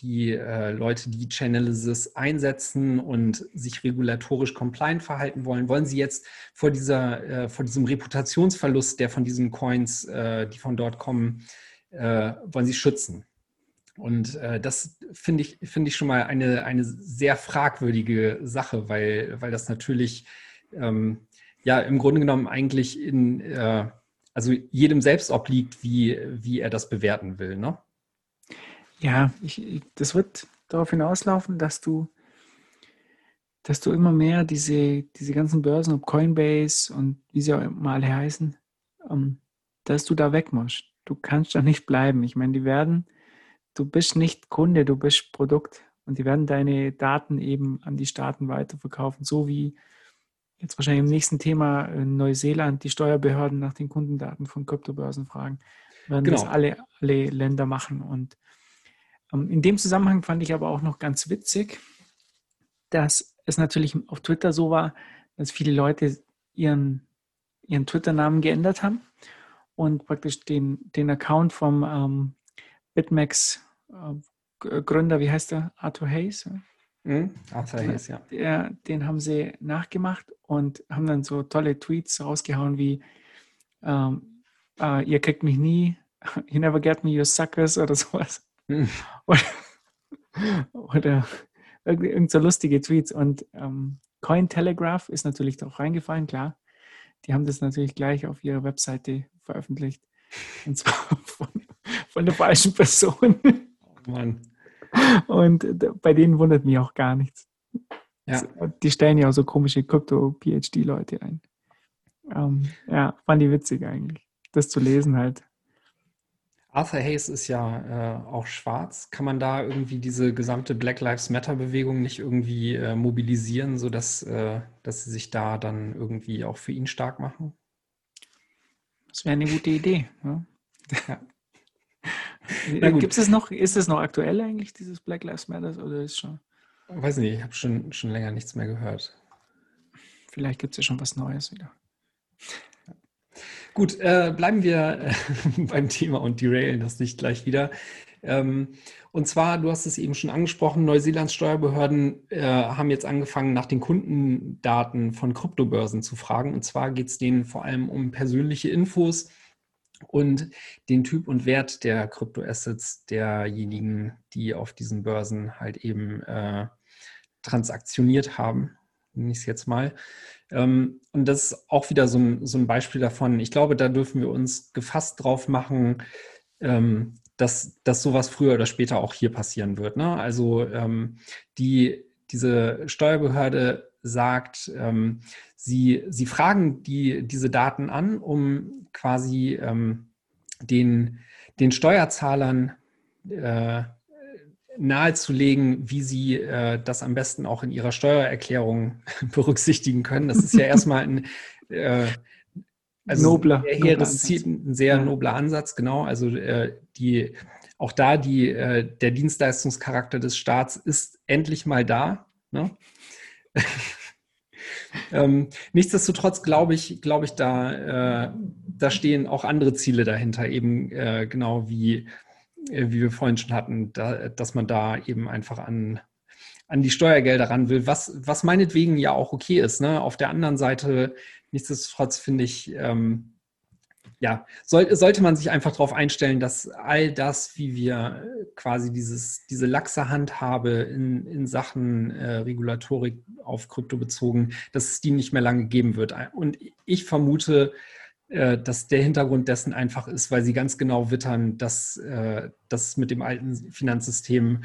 die äh, Leute, die Chainalysis einsetzen und sich regulatorisch compliant verhalten wollen, wollen sie jetzt vor, dieser, äh, vor diesem Reputationsverlust, der von diesen Coins, äh, die von dort kommen, äh, wollen sie schützen. Und äh, das finde ich, finde ich schon mal eine, eine sehr fragwürdige Sache, weil, weil das natürlich ähm, ja im Grunde genommen eigentlich in äh, also jedem selbst obliegt, wie, wie er das bewerten will. Ne? Ja, ich, das wird darauf hinauslaufen, dass du, dass du immer mehr diese, diese ganzen Börsen, ob Coinbase und wie sie auch mal alle heißen, ähm, dass du da weg musst. Du kannst da nicht bleiben. Ich meine, die werden du bist nicht Kunde, du bist Produkt. Und die werden deine Daten eben an die Staaten weiterverkaufen, so wie jetzt wahrscheinlich im nächsten Thema in Neuseeland die Steuerbehörden nach den Kundendaten von Kryptobörsen fragen. Werden genau. das alle, alle Länder machen. Und ähm, in dem Zusammenhang fand ich aber auch noch ganz witzig, dass es natürlich auf Twitter so war, dass viele Leute ihren, ihren Twitter-Namen geändert haben und praktisch den, den Account vom ähm, BitMEX äh, Gründer, wie heißt der? Arthur Hayes? Mhm, Arthur Hayes, ja. Der, den haben sie nachgemacht und haben dann so tolle Tweets rausgehauen wie ähm, äh, ihr kriegt mich nie, you never get me, you suckers oder sowas. Mhm. Oder, oder irgend so lustige Tweets. Und ähm, Cointelegraph ist natürlich auch reingefallen, klar. Die haben das natürlich gleich auf ihrer Webseite veröffentlicht. Und zwar von, von der falschen Person. Oh Mann. Und bei denen wundert mich auch gar nichts. Ja. Die stellen ja auch so komische Krypto-PhD-Leute ein. Ähm, ja, fand die witzig eigentlich, das zu lesen halt. Arthur Hayes ist ja äh, auch schwarz. Kann man da irgendwie diese gesamte Black Lives Matter-Bewegung nicht irgendwie äh, mobilisieren, sodass äh, dass sie sich da dann irgendwie auch für ihn stark machen? Das wäre eine gute Idee. Ja. ja. Gibt es noch, ist es noch aktuell eigentlich, dieses Black Lives Matter, oder ist schon? Weiß nicht, ich habe schon, schon länger nichts mehr gehört. Vielleicht gibt es ja schon was Neues wieder. Gut, äh, bleiben wir äh, beim Thema und derailen das nicht gleich wieder. Ähm, und zwar, du hast es eben schon angesprochen, Neuseelands Steuerbehörden äh, haben jetzt angefangen, nach den Kundendaten von Kryptobörsen zu fragen. Und zwar geht es denen vor allem um persönliche Infos und den Typ und Wert der Kryptoassets derjenigen, die auf diesen Börsen halt eben äh, transaktioniert haben, nenne ich es jetzt mal. Ähm, und das ist auch wieder so ein, so ein, Beispiel davon. Ich glaube, da dürfen wir uns gefasst drauf machen, ähm, dass, dass sowas früher oder später auch hier passieren wird. Ne? Also ähm, die, diese Steuerbehörde sagt, ähm, sie, sie fragen die, diese Daten an, um quasi ähm, den, den Steuerzahlern äh, nahezulegen, wie sie äh, das am besten auch in ihrer Steuererklärung berücksichtigen können. Das ist ja erstmal ein äh, also nobler, sehr nobler Ziel, ein sehr ja. nobler Ansatz, genau. Also äh, die auch da die, äh, der Dienstleistungscharakter des Staats ist endlich mal da. Ne? ähm, nichtsdestotrotz glaube ich, glaube ich, da, äh, da stehen auch andere Ziele dahinter, eben äh, genau wie äh, wie wir vorhin schon hatten, da, dass man da eben einfach an, an die Steuergelder ran will, was, was meinetwegen ja auch okay ist. Ne? Auf der anderen Seite, nichtsdestotrotz finde ich, ähm, ja, soll, sollte man sich einfach darauf einstellen, dass all das, wie wir quasi dieses, diese laxe Handhabe in, in Sachen äh, Regulatorik auf Krypto bezogen, dass es die nicht mehr lange geben wird. Und ich vermute, äh, dass der Hintergrund dessen einfach ist, weil sie ganz genau wittern, dass äh, das mit dem alten Finanzsystem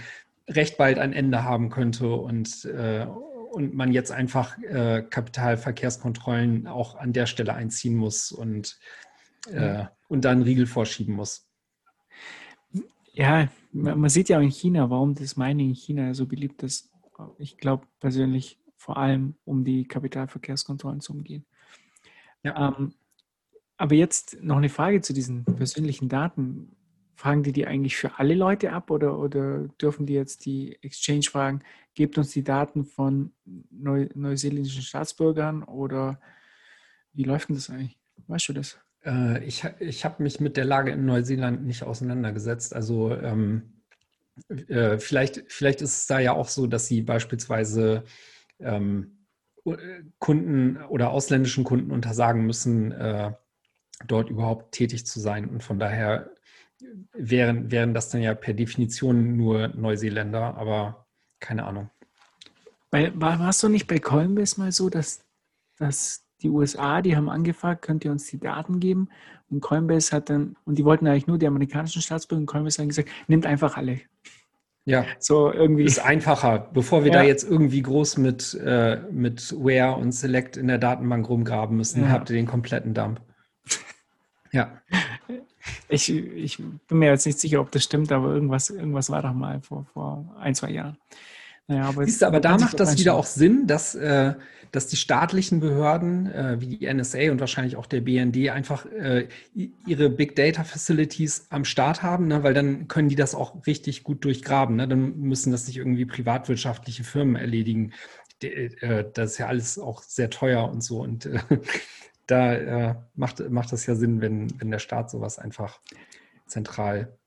recht bald ein Ende haben könnte und, äh, und man jetzt einfach äh, Kapitalverkehrskontrollen auch an der Stelle einziehen muss und, äh, und dann Riegel vorschieben muss. Ja, man sieht ja auch in China, warum das Mining in China so beliebt ist. Ich glaube persönlich vor allem, um die Kapitalverkehrskontrollen zu umgehen. Ja. Ähm, aber jetzt noch eine Frage zu diesen persönlichen Daten. Fragen die die eigentlich für alle Leute ab oder, oder dürfen die jetzt die Exchange fragen, gebt uns die Daten von Neu neuseeländischen Staatsbürgern oder wie läuft denn das eigentlich? Weißt du das? Äh, ich ich habe mich mit der Lage in Neuseeland nicht auseinandergesetzt. Also ähm, äh, vielleicht, vielleicht ist es da ja auch so, dass sie beispielsweise ähm, Kunden oder ausländischen Kunden untersagen müssen, äh, dort überhaupt tätig zu sein. Und von daher wären, wären das dann ja per Definition nur Neuseeländer, aber keine Ahnung. Weil, war, warst du nicht bei Coinbase mal so, dass, dass die USA, die haben angefragt, könnt ihr uns die Daten geben? Und Coinbase hat dann, und die wollten eigentlich nur die amerikanischen Staatsbürger, und Coinbase hat gesagt, nimmt einfach alle. Ja, so irgendwie. Ist einfacher, bevor wir ja. da jetzt irgendwie groß mit, äh, mit Where und Select in der Datenbank rumgraben müssen, ja. habt ihr den kompletten Dump. Ja. Ich, ich bin mir jetzt nicht sicher, ob das stimmt, aber irgendwas, irgendwas war doch mal vor, vor ein, zwei Jahren. Naja, aber Siehst du, aber da macht das wieder auch Sinn, dass, äh, dass die staatlichen Behörden äh, wie die NSA und wahrscheinlich auch der BND einfach äh, ihre Big Data Facilities am Start haben, ne? weil dann können die das auch richtig gut durchgraben. Ne? Dann müssen das nicht irgendwie privatwirtschaftliche Firmen erledigen. De, äh, das ist ja alles auch sehr teuer und so. Und äh, da äh, macht, macht das ja Sinn, wenn, wenn der Staat sowas einfach zentral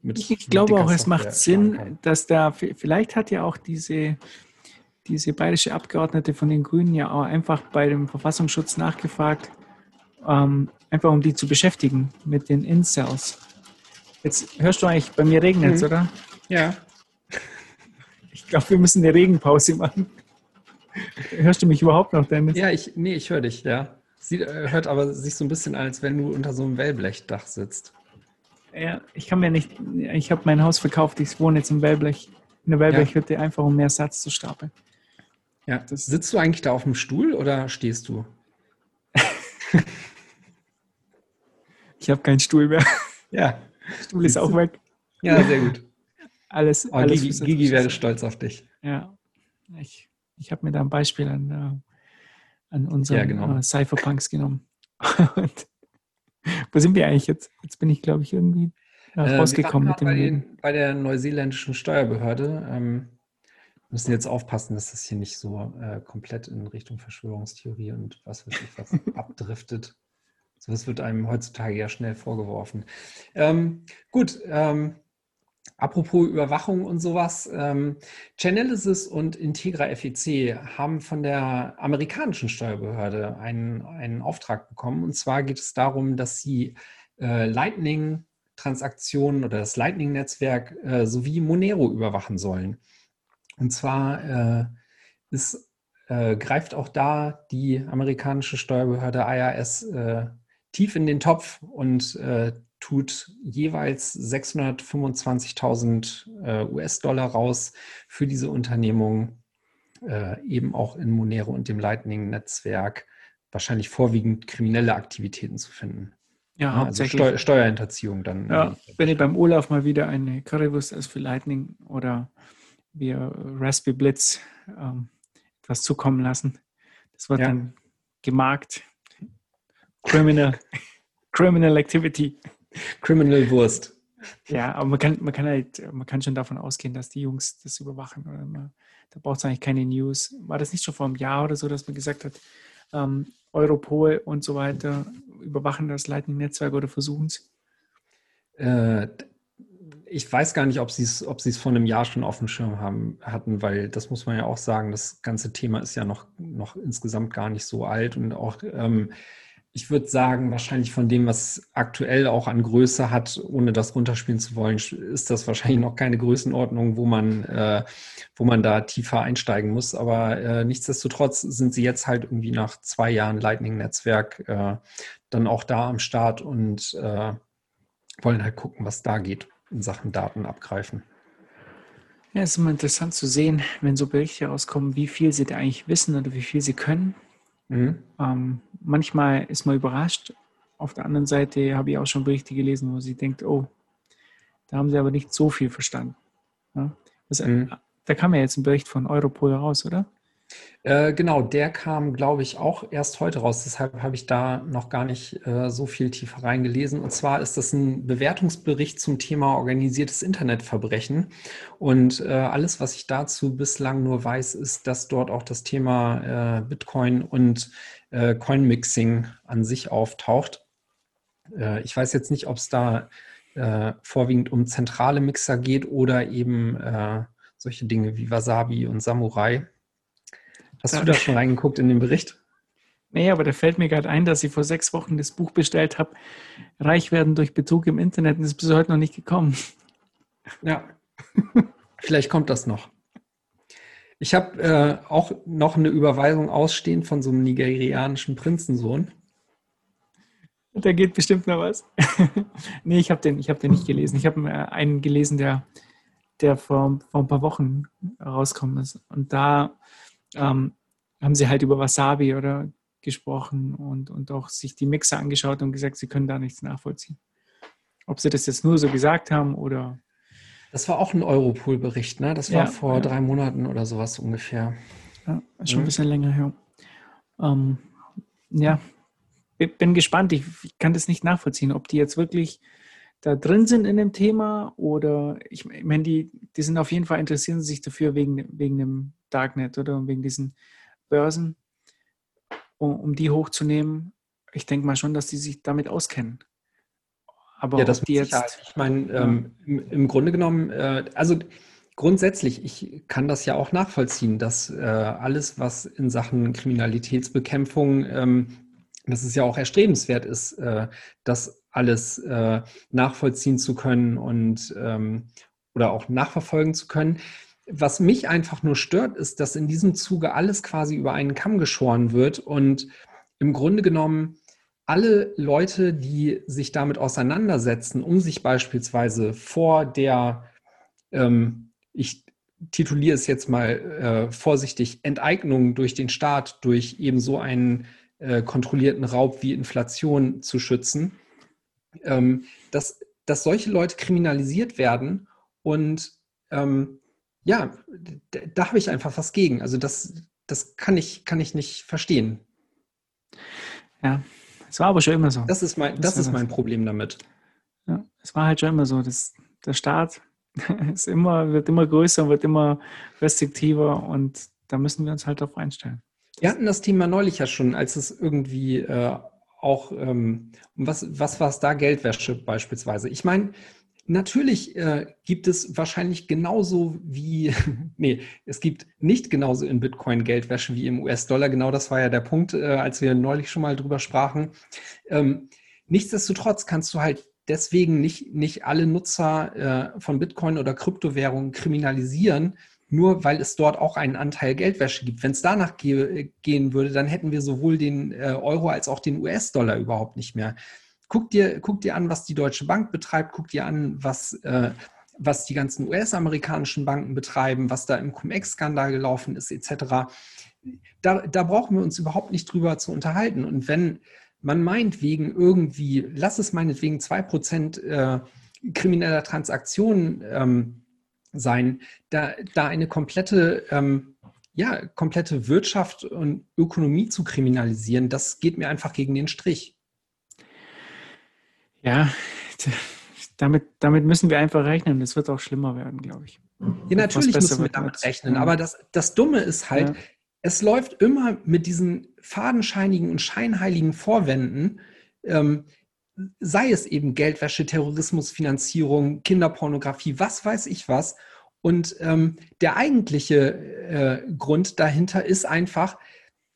mit. Ich, ich glaube auch, es macht Sinn, dass da, vielleicht hat ja auch diese, diese bayerische Abgeordnete von den Grünen ja auch einfach bei dem Verfassungsschutz nachgefragt, ähm, einfach um die zu beschäftigen mit den Incels. Jetzt hörst du eigentlich, bei mir regnet es, mhm. oder? Ja. Ich glaube, wir müssen eine Regenpause machen. Hörst du mich überhaupt noch, Dennis? Ja, ich, nee, ich höre dich, ja. Sieht, äh, hört aber sich so ein bisschen an, als wenn du unter so einem Wellblechdach sitzt. Ja, ich kann mir nicht, ich habe mein Haus verkauft, ich wohne jetzt im Wellblech, in der Wellblechhütte, ja. einfach um mehr Satz zu stapeln. Ja, das sitzt du eigentlich da auf dem Stuhl oder stehst du? ich habe keinen Stuhl mehr. Ja. Stuhl ist auch weg. Ja, sehr gut. Alles, oh, alles Gigi, Gigi wäre stolz auf dich. Ja, ich, ich habe mir da ein Beispiel an, äh, an unseren ja, genau. äh, Cypherpunks genommen. Und wo sind wir eigentlich jetzt? Jetzt bin ich, glaube ich, irgendwie äh, rausgekommen mit dem bei, den, bei der neuseeländischen Steuerbehörde. Ähm, müssen jetzt aufpassen, dass das hier nicht so äh, komplett in Richtung Verschwörungstheorie und was weiß ich was abdriftet. So was wird einem heutzutage ja schnell vorgeworfen. Ähm, gut, ähm, apropos Überwachung und sowas. Ähm, Chainalysis und Integra FEC haben von der amerikanischen Steuerbehörde einen, einen Auftrag bekommen. Und zwar geht es darum, dass sie äh, Lightning-Transaktionen oder das Lightning-Netzwerk äh, sowie Monero überwachen sollen. Und zwar äh, ist, äh, greift auch da die amerikanische Steuerbehörde IRS äh, tief in den Topf und äh, tut jeweils 625.000 äh, US-Dollar raus für diese Unternehmung, äh, eben auch in Monero und dem Lightning-Netzwerk wahrscheinlich vorwiegend kriminelle Aktivitäten zu finden. Ja, ja also Steu Steuerhinterziehung dann. Ja, wenn ihr beim Olaf mal wieder eine Currywurst als für Lightning oder wir Raspberry Blitz ähm, etwas zukommen lassen. Das wird ja. dann gemarkt. Criminal, Criminal Activity. Criminal Wurst. Ja, aber man kann, man kann halt, man kann schon davon ausgehen, dass die Jungs das überwachen. Man, da braucht es eigentlich keine News. War das nicht schon vor einem Jahr oder so, dass man gesagt hat, ähm, Europol und so weiter überwachen das Lightning-Netzwerk oder versuchen es? Äh, ich weiß gar nicht, ob sie es ob vor einem Jahr schon auf dem Schirm haben, hatten, weil das muss man ja auch sagen, das ganze Thema ist ja noch, noch insgesamt gar nicht so alt und auch, ähm, ich würde sagen, wahrscheinlich von dem, was aktuell auch an Größe hat, ohne das runterspielen zu wollen, ist das wahrscheinlich noch keine Größenordnung, wo man, äh, wo man da tiefer einsteigen muss. Aber äh, nichtsdestotrotz sind sie jetzt halt irgendwie nach zwei Jahren Lightning-Netzwerk äh, dann auch da am Start und äh, wollen halt gucken, was da geht in Sachen Daten abgreifen. Ja, es ist immer interessant zu sehen, wenn so Berichte rauskommen, wie viel sie da eigentlich wissen oder wie viel sie können. Mhm. Ähm, manchmal ist man überrascht. Auf der anderen Seite habe ich auch schon Berichte gelesen, wo sie denkt, oh, da haben sie aber nicht so viel verstanden. Ja? Das, mhm. Da kam ja jetzt ein Bericht von Europol raus, oder? Äh, genau, der kam, glaube ich, auch erst heute raus. Deshalb habe ich da noch gar nicht äh, so viel tiefer reingelesen. Und zwar ist das ein Bewertungsbericht zum Thema organisiertes Internetverbrechen. Und äh, alles, was ich dazu bislang nur weiß, ist, dass dort auch das Thema äh, Bitcoin und äh, Coinmixing an sich auftaucht. Ich weiß jetzt nicht, ob es da vorwiegend um zentrale Mixer geht oder eben solche Dinge wie Wasabi und Samurai. Hast du da schon reingeguckt in den Bericht? Nee, aber da fällt mir gerade ein, dass ich vor sechs Wochen das Buch bestellt habe, Reich werden durch Betrug im Internet und ist bis heute noch nicht gekommen. Ja, vielleicht kommt das noch. Ich habe äh, auch noch eine Überweisung ausstehen von so einem nigerianischen Prinzensohn. Da geht bestimmt noch was. nee, ich habe den, hab den nicht gelesen. Ich habe äh, einen gelesen, der, der vor, vor ein paar Wochen rauskommen ist. Und da ähm, haben sie halt über Wasabi oder gesprochen und, und auch sich die Mixer angeschaut und gesagt, sie können da nichts nachvollziehen. Ob sie das jetzt nur so gesagt haben oder. Das war auch ein Europol-Bericht, ne? Das war ja, vor ja. drei Monaten oder sowas ungefähr. Ja, schon mhm. ein bisschen länger her. Ähm, ja, bin gespannt. Ich, ich, kann das nicht nachvollziehen, ob die jetzt wirklich da drin sind in dem Thema oder ich, ich meine, die, die sind auf jeden Fall interessieren sich dafür wegen, wegen dem Darknet oder wegen diesen Börsen, um, um die hochzunehmen. Ich denke mal schon, dass die sich damit auskennen. Aber ja, das die jetzt. Ich meine, ähm, im, im, Grunde genommen, äh, also grundsätzlich, ich kann das ja auch nachvollziehen, dass äh, alles, was in Sachen Kriminalitätsbekämpfung, ähm, dass es ja auch erstrebenswert ist, äh, das alles äh, nachvollziehen zu können und ähm, oder auch nachverfolgen zu können. Was mich einfach nur stört, ist, dass in diesem Zuge alles quasi über einen Kamm geschoren wird und im Grunde genommen alle Leute, die sich damit auseinandersetzen, um sich beispielsweise vor der, ähm, ich tituliere es jetzt mal äh, vorsichtig, Enteignung durch den Staat, durch eben so einen äh, kontrollierten Raub wie Inflation zu schützen, ähm, dass dass solche Leute kriminalisiert werden und ähm, ja, da, habe ich einfach was gegen. Also das, das kann ich, kann ich nicht verstehen. Ja, es war aber schon immer so. Das ist mein, das, das ist mein Problem damit. Ja, es war halt schon immer so. dass der Staat ist immer, wird immer größer, wird immer restriktiver und da müssen wir uns halt darauf einstellen. Wir hatten das Thema neulich ja schon, als es irgendwie äh, auch, ähm, was, was war es da, Geldwäsche beispielsweise. Ich meine, natürlich äh, gibt es wahrscheinlich genauso wie, nee, es gibt nicht genauso in Bitcoin Geldwäsche wie im US-Dollar. Genau das war ja der Punkt, äh, als wir neulich schon mal drüber sprachen. Ähm, nichtsdestotrotz kannst du halt deswegen nicht, nicht alle Nutzer äh, von Bitcoin oder Kryptowährungen kriminalisieren, nur weil es dort auch einen Anteil Geldwäsche gibt. Wenn es danach ge gehen würde, dann hätten wir sowohl den äh, Euro als auch den US-Dollar überhaupt nicht mehr. Guck dir, guck dir an, was die Deutsche Bank betreibt, guck dir an, was, äh, was die ganzen US-amerikanischen Banken betreiben, was da im Cum-Ex-Skandal gelaufen ist, etc. Da, da brauchen wir uns überhaupt nicht drüber zu unterhalten. Und wenn man meint, wegen irgendwie, lass es meinetwegen 2% äh, krimineller Transaktionen ähm, sein, da, da eine komplette, ähm, ja, komplette Wirtschaft und Ökonomie zu kriminalisieren, das geht mir einfach gegen den Strich. Ja, damit, damit müssen wir einfach rechnen. Das wird auch schlimmer werden, glaube ich. Ja, natürlich müssen wir damit rechnen. Aber das, das Dumme ist halt, ja. es läuft immer mit diesen fadenscheinigen und scheinheiligen Vorwänden, ähm, sei es eben Geldwäsche, Terrorismusfinanzierung, Kinderpornografie, was weiß ich was. Und ähm, der eigentliche äh, Grund dahinter ist einfach,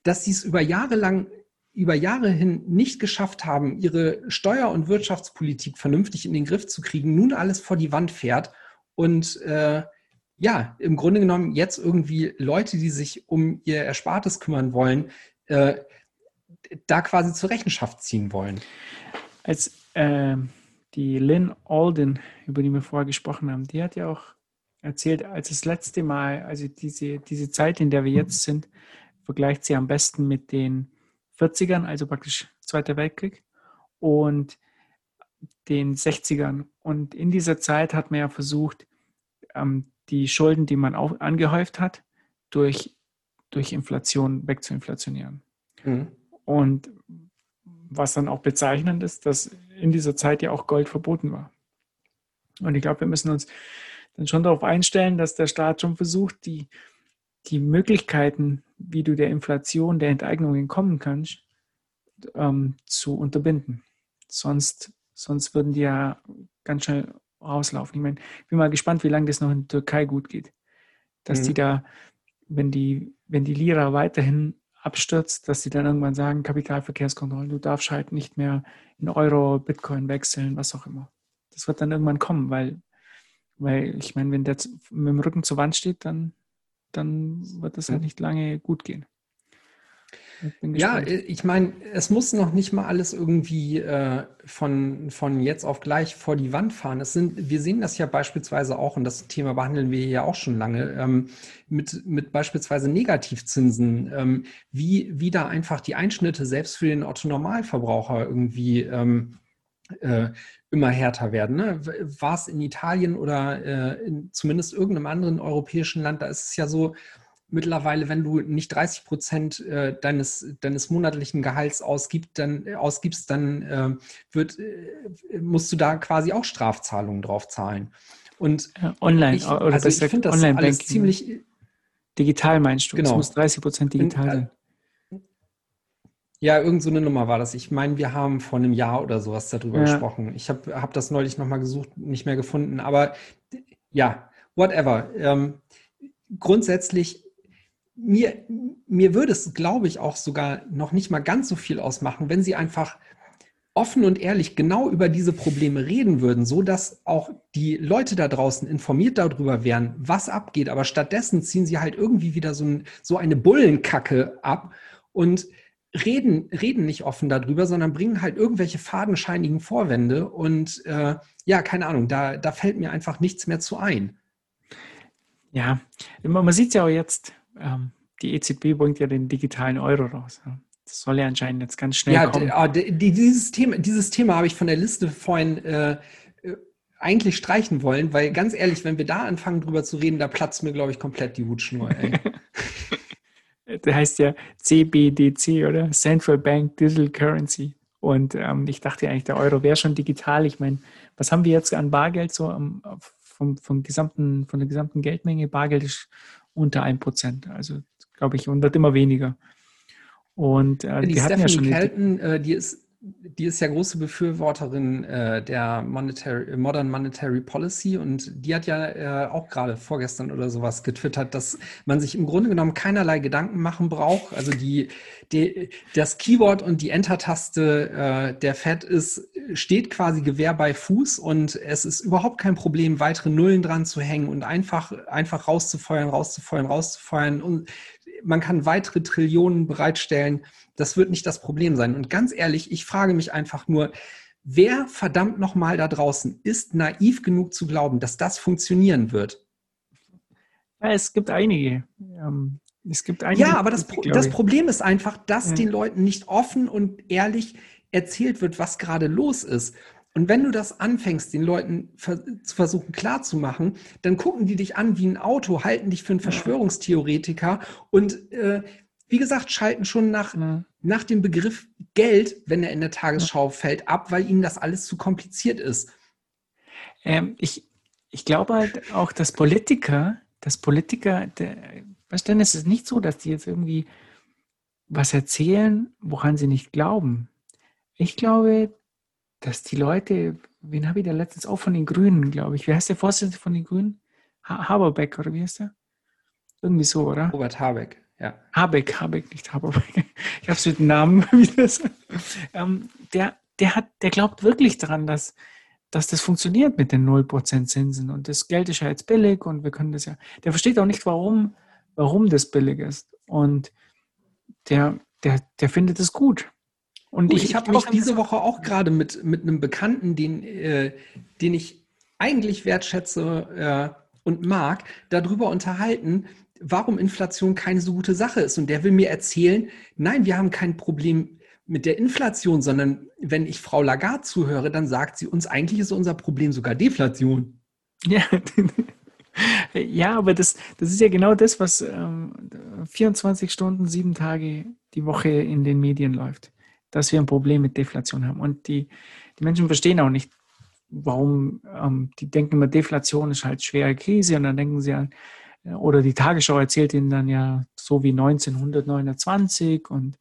dass sie es über Jahre lang, über Jahre hin nicht geschafft haben, ihre Steuer- und Wirtschaftspolitik vernünftig in den Griff zu kriegen, nun alles vor die Wand fährt und äh, ja, im Grunde genommen jetzt irgendwie Leute, die sich um ihr Erspartes kümmern wollen, äh, da quasi zur Rechenschaft ziehen wollen. Als äh, die Lynn Alden, über die wir vorher gesprochen haben, die hat ja auch erzählt, als das letzte Mal, also diese, diese Zeit, in der wir jetzt sind, vergleicht sie am besten mit den 40ern, also praktisch Zweiter Weltkrieg und den 60ern. Und in dieser Zeit hat man ja versucht, ähm, die Schulden, die man auch angehäuft hat, durch, durch Inflation wegzuinflationieren. Mhm. Und was dann auch bezeichnend ist, dass in dieser Zeit ja auch Gold verboten war. Und ich glaube, wir müssen uns dann schon darauf einstellen, dass der Staat schon versucht, die, die Möglichkeiten, wie du der Inflation, der Enteignung entkommen kannst, ähm, zu unterbinden. Sonst, sonst würden die ja ganz schnell rauslaufen. Ich meine, ich bin mal gespannt, wie lange das noch in der Türkei gut geht. Dass mhm. die da, wenn die, wenn die Lira weiterhin abstürzt, dass sie dann irgendwann sagen, Kapitalverkehrskontrollen, du darfst halt nicht mehr in Euro, Bitcoin wechseln, was auch immer. Das wird dann irgendwann kommen, weil, weil ich meine, wenn der mit dem Rücken zur Wand steht, dann, dann wird das halt nicht lange gut gehen. Ja, äh, ich meine, es muss noch nicht mal alles irgendwie äh, von, von jetzt auf gleich vor die Wand fahren. Es sind, wir sehen das ja beispielsweise auch, und das Thema behandeln wir hier ja auch schon lange, ähm, mit, mit beispielsweise Negativzinsen, ähm, wie, wie da einfach die Einschnitte selbst für den Otto-Normalverbraucher irgendwie ähm, äh, immer härter werden. Ne? War es in Italien oder äh, in zumindest irgendeinem anderen europäischen Land, da ist es ja so, mittlerweile, wenn du nicht 30 Prozent äh, deines, deines monatlichen Gehalts ausgibst, dann, äh, ausgibst, dann äh, wird, äh, musst du da quasi auch Strafzahlungen drauf zahlen. Und online, ich, also ich finde das online alles ziemlich. Digital meinst du? Genau. Es muss 30 Prozent digital sein. Ja, irgend so eine Nummer war das. Ich meine, wir haben vor einem Jahr oder sowas darüber ja. gesprochen. Ich habe hab das neulich nochmal gesucht, nicht mehr gefunden. Aber ja, whatever. Ähm, grundsätzlich mir, mir würde es, glaube ich, auch sogar noch nicht mal ganz so viel ausmachen, wenn sie einfach offen und ehrlich genau über diese Probleme reden würden, so dass auch die Leute da draußen informiert darüber wären, was abgeht. Aber stattdessen ziehen sie halt irgendwie wieder so, ein, so eine Bullenkacke ab und reden, reden nicht offen darüber, sondern bringen halt irgendwelche fadenscheinigen Vorwände. Und äh, ja, keine Ahnung, da, da fällt mir einfach nichts mehr zu ein. Ja, man sieht ja auch jetzt, ähm, die EZB bringt ja den digitalen Euro raus. Das soll ja anscheinend jetzt ganz schnell ja, kommen. Ja, dieses Thema, dieses Thema habe ich von der Liste vorhin äh, eigentlich streichen wollen, weil ganz ehrlich, wenn wir da anfangen drüber zu reden, da platzt mir, glaube ich, komplett die Hutschnur. Ey. Der heißt ja CBDC oder Central Bank Digital Currency. Und ähm, ich dachte eigentlich, der Euro wäre schon digital. Ich meine, was haben wir jetzt an Bargeld so am, vom, vom gesamten, von der gesamten Geldmenge? Bargeld ist unter 1%. Also glaube ich, und wird immer weniger. Und äh, die, die hatten ja schon. Kelton, äh, die ist die ist ja große Befürworterin äh, der Monetary, Modern Monetary Policy und die hat ja äh, auch gerade vorgestern oder sowas getwittert, dass man sich im Grunde genommen keinerlei Gedanken machen braucht. Also die, die das Keyword und die Enter-Taste äh, der Fed ist, steht quasi Gewehr bei Fuß und es ist überhaupt kein Problem, weitere Nullen dran zu hängen und einfach, einfach rauszufeuern, rauszufeuern, rauszufeuern und man kann weitere Trillionen bereitstellen das wird nicht das Problem sein. Und ganz ehrlich, ich frage mich einfach nur, wer verdammt nochmal da draußen ist naiv genug zu glauben, dass das funktionieren wird? Ja, es gibt einige. Ähm, es gibt einige. Ja, aber das, das Problem ist einfach, dass ja. den Leuten nicht offen und ehrlich erzählt wird, was gerade los ist. Und wenn du das anfängst, den Leuten zu versuchen klarzumachen, dann gucken die dich an wie ein Auto, halten dich für einen Verschwörungstheoretiker und äh, wie gesagt, schalten schon nach, mhm. nach dem Begriff Geld, wenn er in der Tagesschau mhm. fällt, ab, weil ihnen das alles zu kompliziert ist. Ähm, ich, ich glaube halt auch, dass Politiker, dass Politiker, der, weißt du, es ist nicht so, dass die jetzt irgendwie was erzählen, woran sie nicht glauben. Ich glaube, dass die Leute, wen habe ich da letztens auch von den Grünen, glaube ich. Wie heißt der Vorsitzende von den Grünen? Ha Haberbeck oder wie heißt der? Irgendwie so, oder? Robert Habeck. Ja. Habeck, Habeck, nicht Habeck. Ich habe es mit dem Namen wieder. Ähm, der, der, hat, der glaubt wirklich daran, dass, dass das funktioniert mit den 0% Zinsen. Und das Geld ist ja jetzt billig und wir können das ja. Der versteht auch nicht, warum, warum das billig ist. Und der, der, der findet es gut. Und ich, ich habe mich diese Woche auch gerade mit, mit einem Bekannten, den, äh, den ich eigentlich wertschätze äh, und mag, darüber unterhalten, warum Inflation keine so gute Sache ist. Und der will mir erzählen, nein, wir haben kein Problem mit der Inflation, sondern wenn ich Frau Lagarde zuhöre, dann sagt sie uns, eigentlich ist unser Problem sogar Deflation. Ja, ja aber das, das ist ja genau das, was ähm, 24 Stunden, sieben Tage die Woche in den Medien läuft, dass wir ein Problem mit Deflation haben. Und die, die Menschen verstehen auch nicht, warum, ähm, die denken immer, Deflation ist halt schwere Krise und dann denken sie an, oder die Tagesschau erzählt ihnen dann ja so wie 1929 und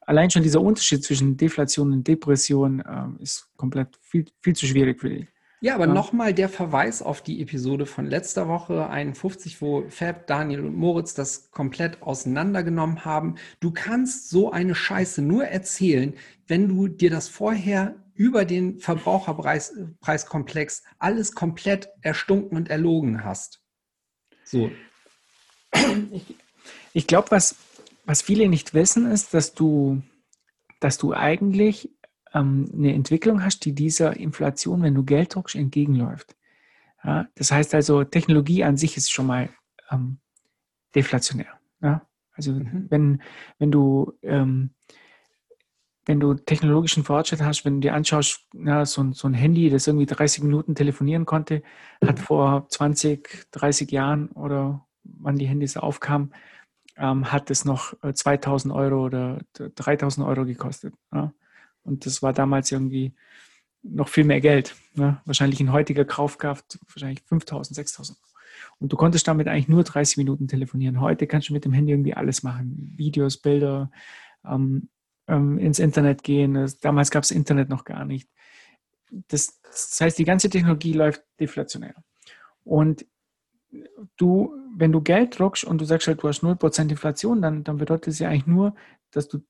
allein schon dieser Unterschied zwischen Deflation und Depression äh, ist komplett viel, viel zu schwierig für die. Ja, aber ja. nochmal der Verweis auf die Episode von letzter Woche 51, wo Fab, Daniel und Moritz das komplett auseinandergenommen haben. Du kannst so eine Scheiße nur erzählen, wenn du dir das vorher über den Verbraucherpreiskomplex alles komplett erstunken und erlogen hast. So. Ich, ich glaube, was, was viele nicht wissen, ist, dass du, dass du eigentlich ähm, eine Entwicklung hast, die dieser Inflation, wenn du Geld druckst, entgegenläuft. Ja, das heißt also, Technologie an sich ist schon mal ähm, deflationär. Ja? Also mhm. wenn, wenn du ähm, wenn du technologischen Fortschritt hast, wenn du dir anschaust, na, so, ein, so ein Handy, das irgendwie 30 Minuten telefonieren konnte, hat vor 20, 30 Jahren oder wann die Handys aufkamen, ähm, hat es noch 2000 äh, Euro oder 3000 Euro gekostet. Ja? Und das war damals irgendwie noch viel mehr Geld. Ne? Wahrscheinlich in heutiger Kaufkraft wahrscheinlich 5000, 6000 Und du konntest damit eigentlich nur 30 Minuten telefonieren. Heute kannst du mit dem Handy irgendwie alles machen. Videos, Bilder, ähm, ähm, ins Internet gehen. Damals gab es Internet noch gar nicht. Das, das heißt, die ganze Technologie läuft deflationär. Und du, wenn du Geld druckst und du sagst halt, du hast 0% Inflation, dann, dann bedeutet es ja eigentlich nur, dass du,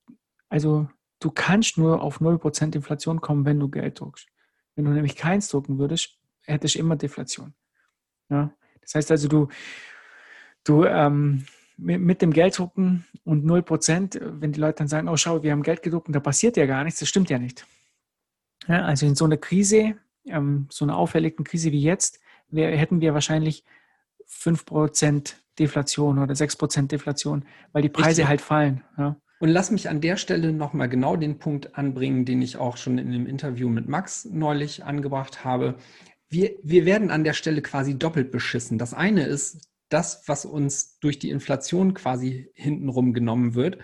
also du kannst nur auf 0% Inflation kommen, wenn du Geld druckst. Wenn du nämlich keins drucken würdest, hättest du immer Deflation. Ja? Das heißt also, du, du ähm, mit dem Gelddrucken und 0%, wenn die Leute dann sagen, oh schau, wir haben Geld gedruckt und da passiert ja gar nichts, das stimmt ja nicht. Ja, also in so einer Krise, ähm, so einer auffälligen Krise wie jetzt, wär, hätten wir wahrscheinlich 5% Deflation oder 6% Deflation, weil die Preise Richtig. halt fallen. Ja. Und lass mich an der Stelle nochmal genau den Punkt anbringen, den ich auch schon in dem Interview mit Max neulich angebracht habe wir, wir werden an der Stelle quasi doppelt beschissen. Das eine ist das, was uns durch die Inflation quasi hintenrum genommen wird.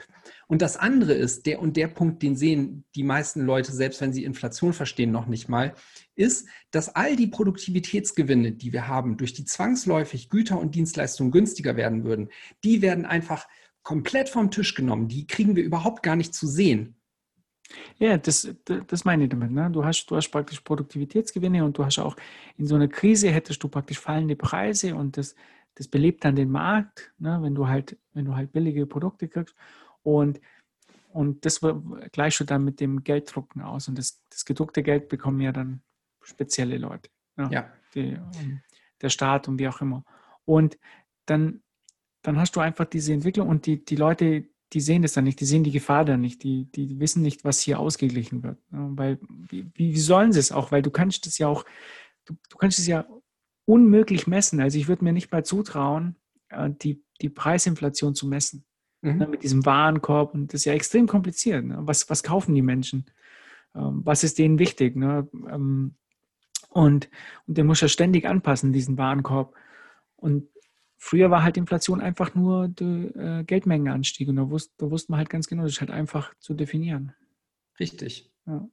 Und das andere ist, der und der Punkt, den sehen die meisten Leute, selbst wenn sie Inflation verstehen, noch nicht mal, ist, dass all die Produktivitätsgewinne, die wir haben, durch die zwangsläufig Güter und Dienstleistungen günstiger werden würden, die werden einfach komplett vom Tisch genommen. Die kriegen wir überhaupt gar nicht zu sehen. Ja, das, das meine ich damit. Ne? Du, hast, du hast praktisch Produktivitätsgewinne und du hast auch in so einer Krise hättest du praktisch fallende Preise und das, das belebt dann den Markt, ne? wenn du halt, wenn du halt billige Produkte kriegst. Und, und das gleichst du dann mit dem Gelddrucken aus. Und das, das gedruckte Geld bekommen ja dann spezielle Leute. Ne? Ja. Die, der Staat und wie auch immer. Und dann, dann hast du einfach diese Entwicklung und die, die Leute, die sehen das dann nicht, die sehen die Gefahr dann nicht, die, die wissen nicht, was hier ausgeglichen wird. Weil, wie, wie sollen sie es auch? Weil du kannst es ja auch, du, du kannst es ja unmöglich messen. Also ich würde mir nicht mal zutrauen, äh, die, die Preisinflation zu messen. Mhm. Ne, mit diesem Warenkorb. Und das ist ja extrem kompliziert. Ne? Was, was kaufen die Menschen? Ähm, was ist denen wichtig? Ne? Ähm, und, und der muss ja ständig anpassen, diesen Warenkorb. Und Früher war halt Inflation einfach nur der äh, Geldmengenanstieg und da wusste, da wusste man halt ganz genau, das ist halt einfach zu definieren. Richtig. Ja.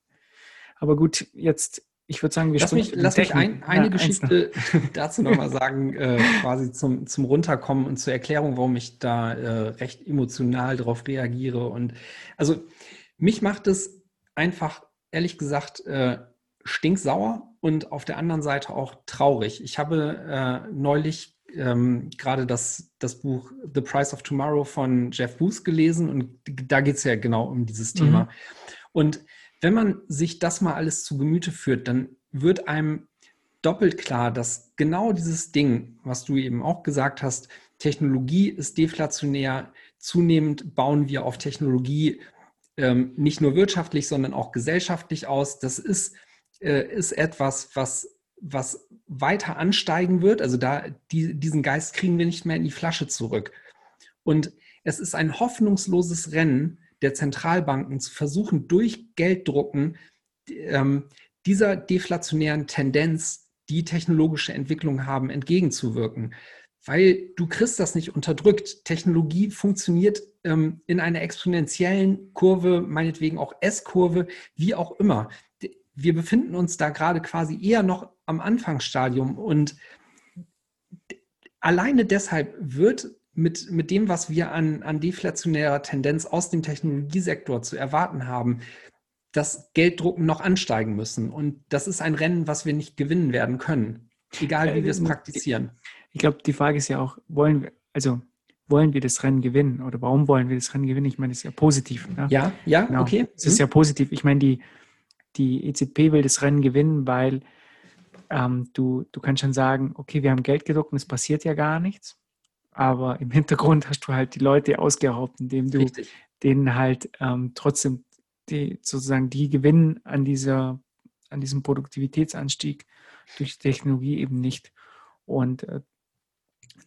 Aber gut, jetzt, ich würde sagen, wir Lass mich, lass mich ein, eine ja, Geschichte dazu nochmal sagen, äh, quasi zum, zum Runterkommen und zur Erklärung, warum ich da äh, recht emotional darauf reagiere. Und also mich macht es einfach, ehrlich gesagt, äh, stinksauer und auf der anderen Seite auch traurig. Ich habe äh, neulich ähm, gerade das, das Buch The Price of Tomorrow von Jeff Booth gelesen und da geht es ja genau um dieses Thema. Mhm. Und wenn man sich das mal alles zu Gemüte führt, dann wird einem doppelt klar, dass genau dieses Ding, was du eben auch gesagt hast, Technologie ist deflationär, zunehmend bauen wir auf Technologie ähm, nicht nur wirtschaftlich, sondern auch gesellschaftlich aus. Das ist, äh, ist etwas, was, was weiter ansteigen wird. Also da, die, diesen Geist kriegen wir nicht mehr in die Flasche zurück. Und es ist ein hoffnungsloses Rennen der Zentralbanken zu versuchen, durch Gelddrucken ähm, dieser deflationären Tendenz, die technologische Entwicklung haben, entgegenzuwirken. Weil du kriegst das nicht unterdrückt. Technologie funktioniert ähm, in einer exponentiellen Kurve, meinetwegen auch S-Kurve, wie auch immer. Wir befinden uns da gerade quasi eher noch am Anfangsstadium und alleine deshalb wird mit, mit dem, was wir an, an deflationärer Tendenz aus dem Technologiesektor zu erwarten haben, das Gelddrucken noch ansteigen müssen. Und das ist ein Rennen, was wir nicht gewinnen werden können, egal wie wir es praktizieren. Ich glaube, die Frage ist ja auch, wollen wir, also wollen wir das Rennen gewinnen oder warum wollen wir das Rennen gewinnen? Ich meine, das ist ja positiv. Ne? Ja, ja, genau. okay. Es ist ja positiv. Ich meine, die, die EZB will das Rennen gewinnen, weil ähm, du, du kannst schon sagen, okay, wir haben Geld gedruckt und es passiert ja gar nichts. Aber im Hintergrund hast du halt die Leute ausgeraubt, indem du Richtig. denen halt ähm, trotzdem die, sozusagen die gewinnen an dieser, an diesem Produktivitätsanstieg durch Technologie eben nicht. Und äh,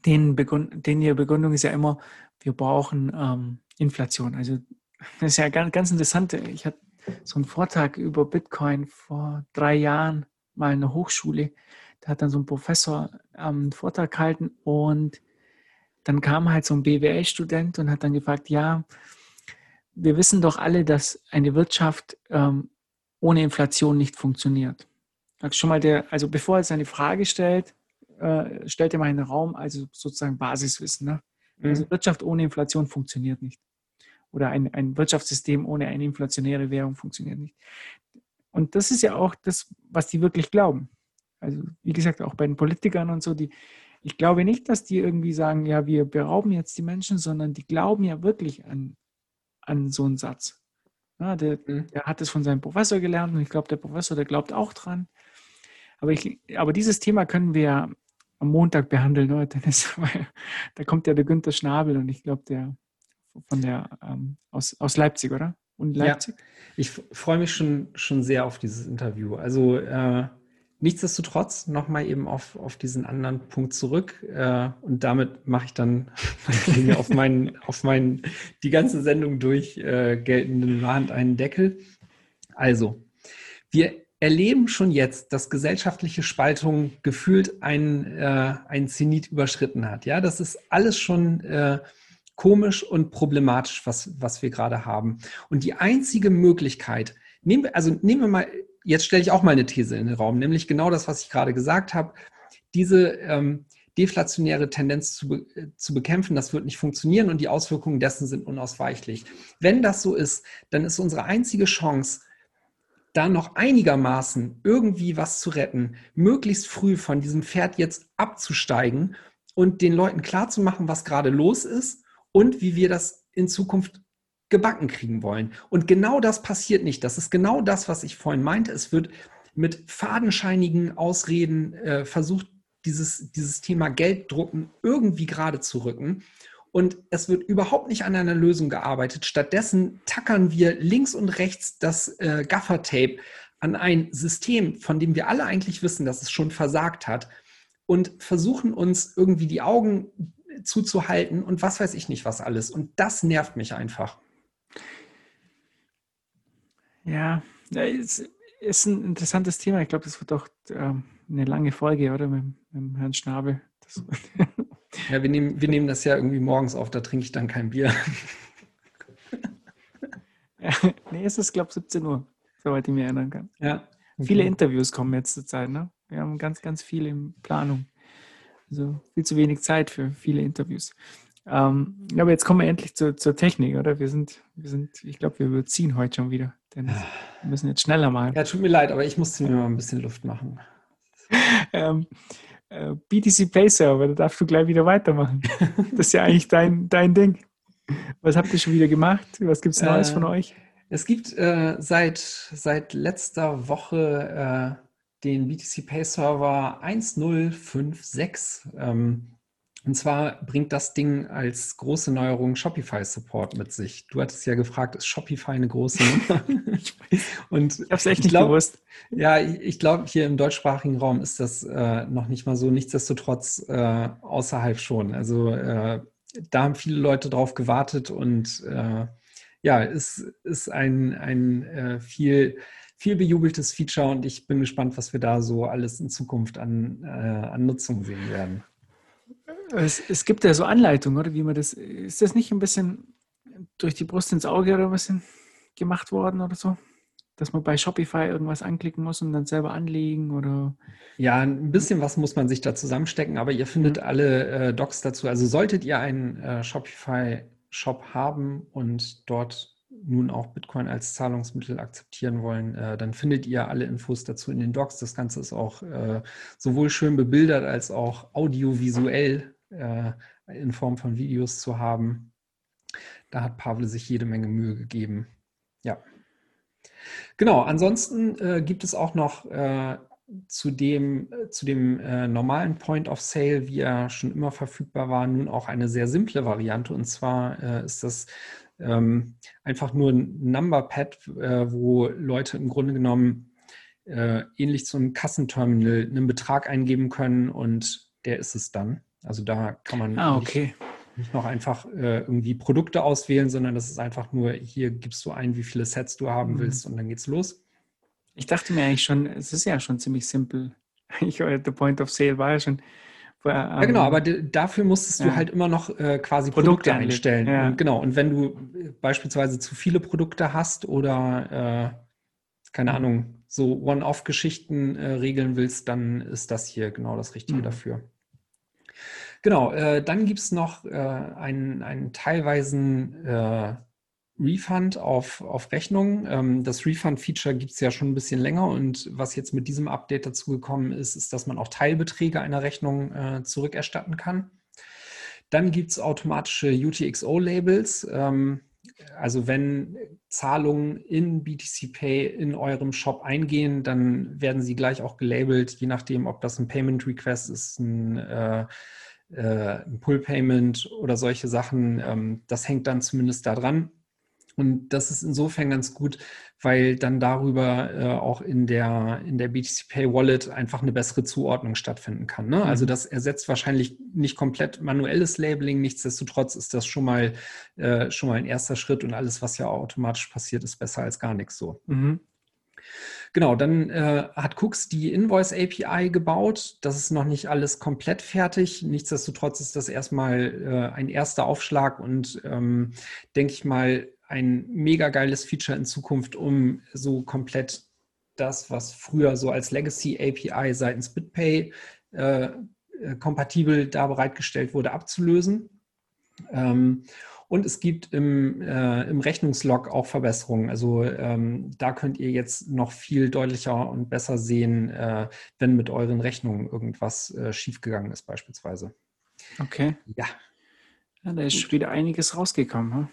den, Begründ, den ihre Begründung ist ja immer, wir brauchen ähm, Inflation. Also das ist ja ganz, ganz interessant. Ich hatte so einen Vortrag über Bitcoin vor drei Jahren mal eine Hochschule. Da hat dann so ein Professor ähm, einen Vortrag gehalten und dann kam halt so ein BWL-Student und hat dann gefragt, ja, wir wissen doch alle, dass eine Wirtschaft ähm, ohne Inflation nicht funktioniert. Schon mal der, also bevor er seine Frage stellt, äh, stellt er mal in den Raum, also sozusagen Basiswissen. Ne? Mhm. Also Wirtschaft ohne Inflation funktioniert nicht. Oder ein, ein Wirtschaftssystem ohne eine inflationäre Währung funktioniert nicht. Und das ist ja auch das, was die wirklich glauben. Also wie gesagt, auch bei den Politikern und so, die, ich glaube nicht, dass die irgendwie sagen, ja, wir berauben jetzt die Menschen, sondern die glauben ja wirklich an, an so einen Satz. Ja, der, mhm. der hat es von seinem Professor gelernt und ich glaube, der Professor, der glaubt auch dran. Aber, ich, aber dieses Thema können wir am Montag behandeln, ne, Dennis, weil da kommt ja der Günther Schnabel und ich glaube, der von der ähm, aus, aus Leipzig, oder? Und Leipzig? Ja, ich freue mich schon, schon sehr auf dieses Interview. Also äh, nichtsdestotrotz nochmal eben auf, auf diesen anderen Punkt zurück. Äh, und damit mache ich dann auf meinen, auf meinen die ganze Sendung durch äh, geltenden Wahn einen Deckel. Also, wir erleben schon jetzt, dass gesellschaftliche Spaltung gefühlt ein, äh, ein Zenit überschritten hat. Ja, das ist alles schon äh, komisch und problematisch, was, was wir gerade haben. Und die einzige Möglichkeit, nehmen wir, also nehmen wir mal, jetzt stelle ich auch mal eine These in den Raum, nämlich genau das, was ich gerade gesagt habe. Diese ähm, deflationäre Tendenz zu, be zu bekämpfen, das wird nicht funktionieren und die Auswirkungen dessen sind unausweichlich. Wenn das so ist, dann ist unsere einzige Chance, da noch einigermaßen irgendwie was zu retten, möglichst früh von diesem Pferd jetzt abzusteigen und den Leuten klarzumachen, was gerade los ist und wie wir das in Zukunft gebacken kriegen wollen. Und genau das passiert nicht. Das ist genau das, was ich vorhin meinte. Es wird mit fadenscheinigen Ausreden äh, versucht, dieses, dieses Thema Gelddrucken irgendwie gerade zu rücken. Und es wird überhaupt nicht an einer Lösung gearbeitet. Stattdessen tackern wir links und rechts das äh, Gaffertape an ein System, von dem wir alle eigentlich wissen, dass es schon versagt hat und versuchen uns irgendwie die Augen zuzuhalten und was weiß ich nicht was alles. Und das nervt mich einfach. Ja, es ist ein interessantes Thema. Ich glaube, das wird auch ähm, eine lange Folge, oder? Mit, mit Herrn Schnabel. ja, wir nehmen, wir nehmen das ja irgendwie morgens auf, da trinke ich dann kein Bier. ja, nee, es ist, glaube ich, 17 Uhr, soweit ich mich erinnern kann. Ja. Okay. Viele Interviews kommen jetzt zur Zeit, ne? Wir haben ganz, ganz viel in Planung. Also viel zu wenig Zeit für viele Interviews. Ähm, aber jetzt kommen wir endlich zur, zur Technik, oder? Wir sind, wir sind, ich glaube, wir überziehen heute schon wieder. Denn wir müssen jetzt schneller machen. Ja, tut mir leid, aber ich musste mir mal ein bisschen Luft machen. ähm, äh, BTC Pay Server, da darfst du gleich wieder weitermachen. Das ist ja eigentlich dein, dein Ding. Was habt ihr schon wieder gemacht? Was gibt es Neues äh, von euch? Es gibt äh, seit, seit letzter Woche äh, den BTC Pay Server 1056. Ähm, und zwar bringt das Ding als große Neuerung Shopify Support mit sich. Du hattest ja gefragt, ist Shopify eine große Nummer? ich Und ich habe es echt nicht glaub, gewusst. Ja, ich, ich glaube, hier im deutschsprachigen Raum ist das äh, noch nicht mal so. Nichtsdestotrotz äh, außerhalb schon. Also äh, da haben viele Leute drauf gewartet und äh, ja, es ist ein, ein äh, viel viel bejubeltes Feature und ich bin gespannt, was wir da so alles in Zukunft an, äh, an Nutzung sehen werden. Es, es, gibt ja so Anleitungen, oder wie man das, ist das nicht ein bisschen durch die Brust ins Auge oder ein bisschen gemacht worden oder so? Dass man bei Shopify irgendwas anklicken muss und dann selber anlegen oder? Ja, ein bisschen was muss man sich da zusammenstecken, aber ihr findet mhm. alle äh, Docs dazu. Also solltet ihr einen äh, Shopify-Shop haben und dort nun auch Bitcoin als Zahlungsmittel akzeptieren wollen, äh, dann findet ihr alle Infos dazu in den Docs. Das Ganze ist auch äh, sowohl schön bebildert als auch audiovisuell äh, in Form von Videos zu haben. Da hat Pavle sich jede Menge Mühe gegeben. Ja. Genau, ansonsten äh, gibt es auch noch äh, zu dem, äh, zu dem normalen Point of Sale, wie er schon immer verfügbar war, nun auch eine sehr simple Variante. Und zwar ist das ähm, einfach nur ein Numberpad, äh, wo Leute im Grunde genommen äh, ähnlich zu einem Kassenterminal einen Betrag eingeben können und der ist es dann. Also da kann man ah, okay. nicht, nicht, noch einfach äh, irgendwie Produkte auswählen, sondern das ist einfach nur, hier gibst du ein, wie viele Sets du haben mhm. willst und dann geht's los. Ich dachte mir eigentlich schon, es ist ja schon ziemlich simpel. Ich, der Point of Sale war ja schon ja, genau, ähm, aber dafür musstest du halt immer noch äh, quasi Produkte, Produkte einstellen. Ja. Und genau, und wenn du beispielsweise zu viele Produkte hast oder äh, keine mhm. Ahnung, so One-Off-Geschichten äh, regeln willst, dann ist das hier genau das Richtige mhm. dafür. Genau, äh, dann gibt es noch äh, einen, einen teilweisen äh, Refund auf, auf Rechnung. Ähm, das Refund-Feature gibt es ja schon ein bisschen länger und was jetzt mit diesem Update dazugekommen ist, ist, dass man auch Teilbeträge einer Rechnung äh, zurückerstatten kann. Dann gibt es automatische UTXO-Labels. Ähm, also wenn Zahlungen in BTC Pay in eurem Shop eingehen, dann werden sie gleich auch gelabelt, je nachdem, ob das ein Payment Request ist, ein äh, äh ein Pull-Payment oder solche Sachen. Ähm, das hängt dann zumindest da dran. Und das ist insofern ganz gut, weil dann darüber äh, auch in der, in der BTC Pay Wallet einfach eine bessere Zuordnung stattfinden kann. Ne? Also mhm. Das ersetzt wahrscheinlich nicht komplett manuelles Labeling, nichtsdestotrotz ist das schon mal, äh, schon mal ein erster Schritt und alles, was ja automatisch passiert, ist besser als gar nichts so. Mhm. Genau, dann äh, hat Cooks die Invoice API gebaut. Das ist noch nicht alles komplett fertig. Nichtsdestotrotz ist das erstmal äh, ein erster Aufschlag und ähm, denke ich mal ein mega geiles Feature in Zukunft, um so komplett das, was früher so als Legacy API seitens BitPay äh, äh, kompatibel da bereitgestellt wurde, abzulösen. Ähm, und es gibt im, äh, im Rechnungslog auch Verbesserungen. Also ähm, da könnt ihr jetzt noch viel deutlicher und besser sehen, äh, wenn mit euren Rechnungen irgendwas äh, schiefgegangen ist, beispielsweise. Okay. Ja. Ja, da ist wieder einiges rausgekommen. Hm?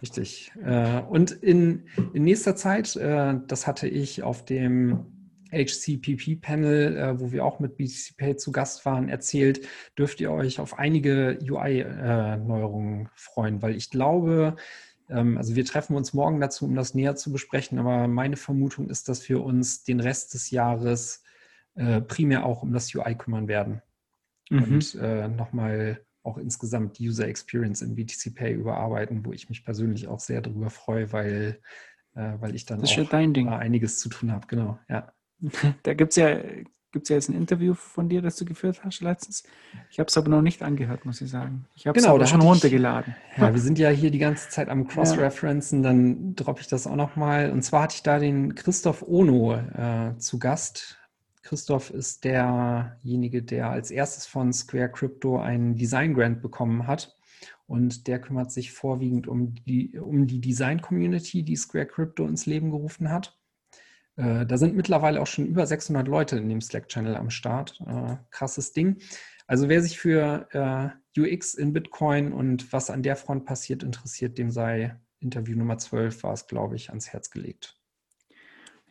Richtig. Äh, und in, in nächster Zeit, äh, das hatte ich auf dem HCPP-Panel, äh, wo wir auch mit BTC Pay zu Gast waren, erzählt, dürft ihr euch auf einige UI-Neuerungen freuen, weil ich glaube, ähm, also wir treffen uns morgen dazu, um das näher zu besprechen, aber meine Vermutung ist, dass wir uns den Rest des Jahres primär auch um das UI kümmern werden mhm. und nochmal auch insgesamt die User Experience in BTC Pay überarbeiten, wo ich mich persönlich auch sehr darüber freue, weil, äh, weil ich dann auch einiges zu tun habe. Genau, ja. Da gibt es ja, gibt's ja jetzt ein Interview von dir, das du geführt hast letztens. Ich habe es aber noch nicht angehört, muss ich sagen. Ich habe es genau, aber schon runtergeladen. Ich, ja, wir sind ja hier die ganze Zeit am Cross-Referencen, ja. dann droppe ich das auch nochmal. Und zwar hatte ich da den Christoph Ono äh, zu Gast. Christoph ist derjenige, der als erstes von Square Crypto einen Design Grant bekommen hat. Und der kümmert sich vorwiegend um die, um die Design-Community, die Square Crypto ins Leben gerufen hat. Äh, da sind mittlerweile auch schon über 600 Leute in dem Slack-Channel am Start. Äh, krasses Ding. Also wer sich für äh, UX in Bitcoin und was an der Front passiert interessiert, dem sei Interview Nummer 12 war es, glaube ich, ans Herz gelegt.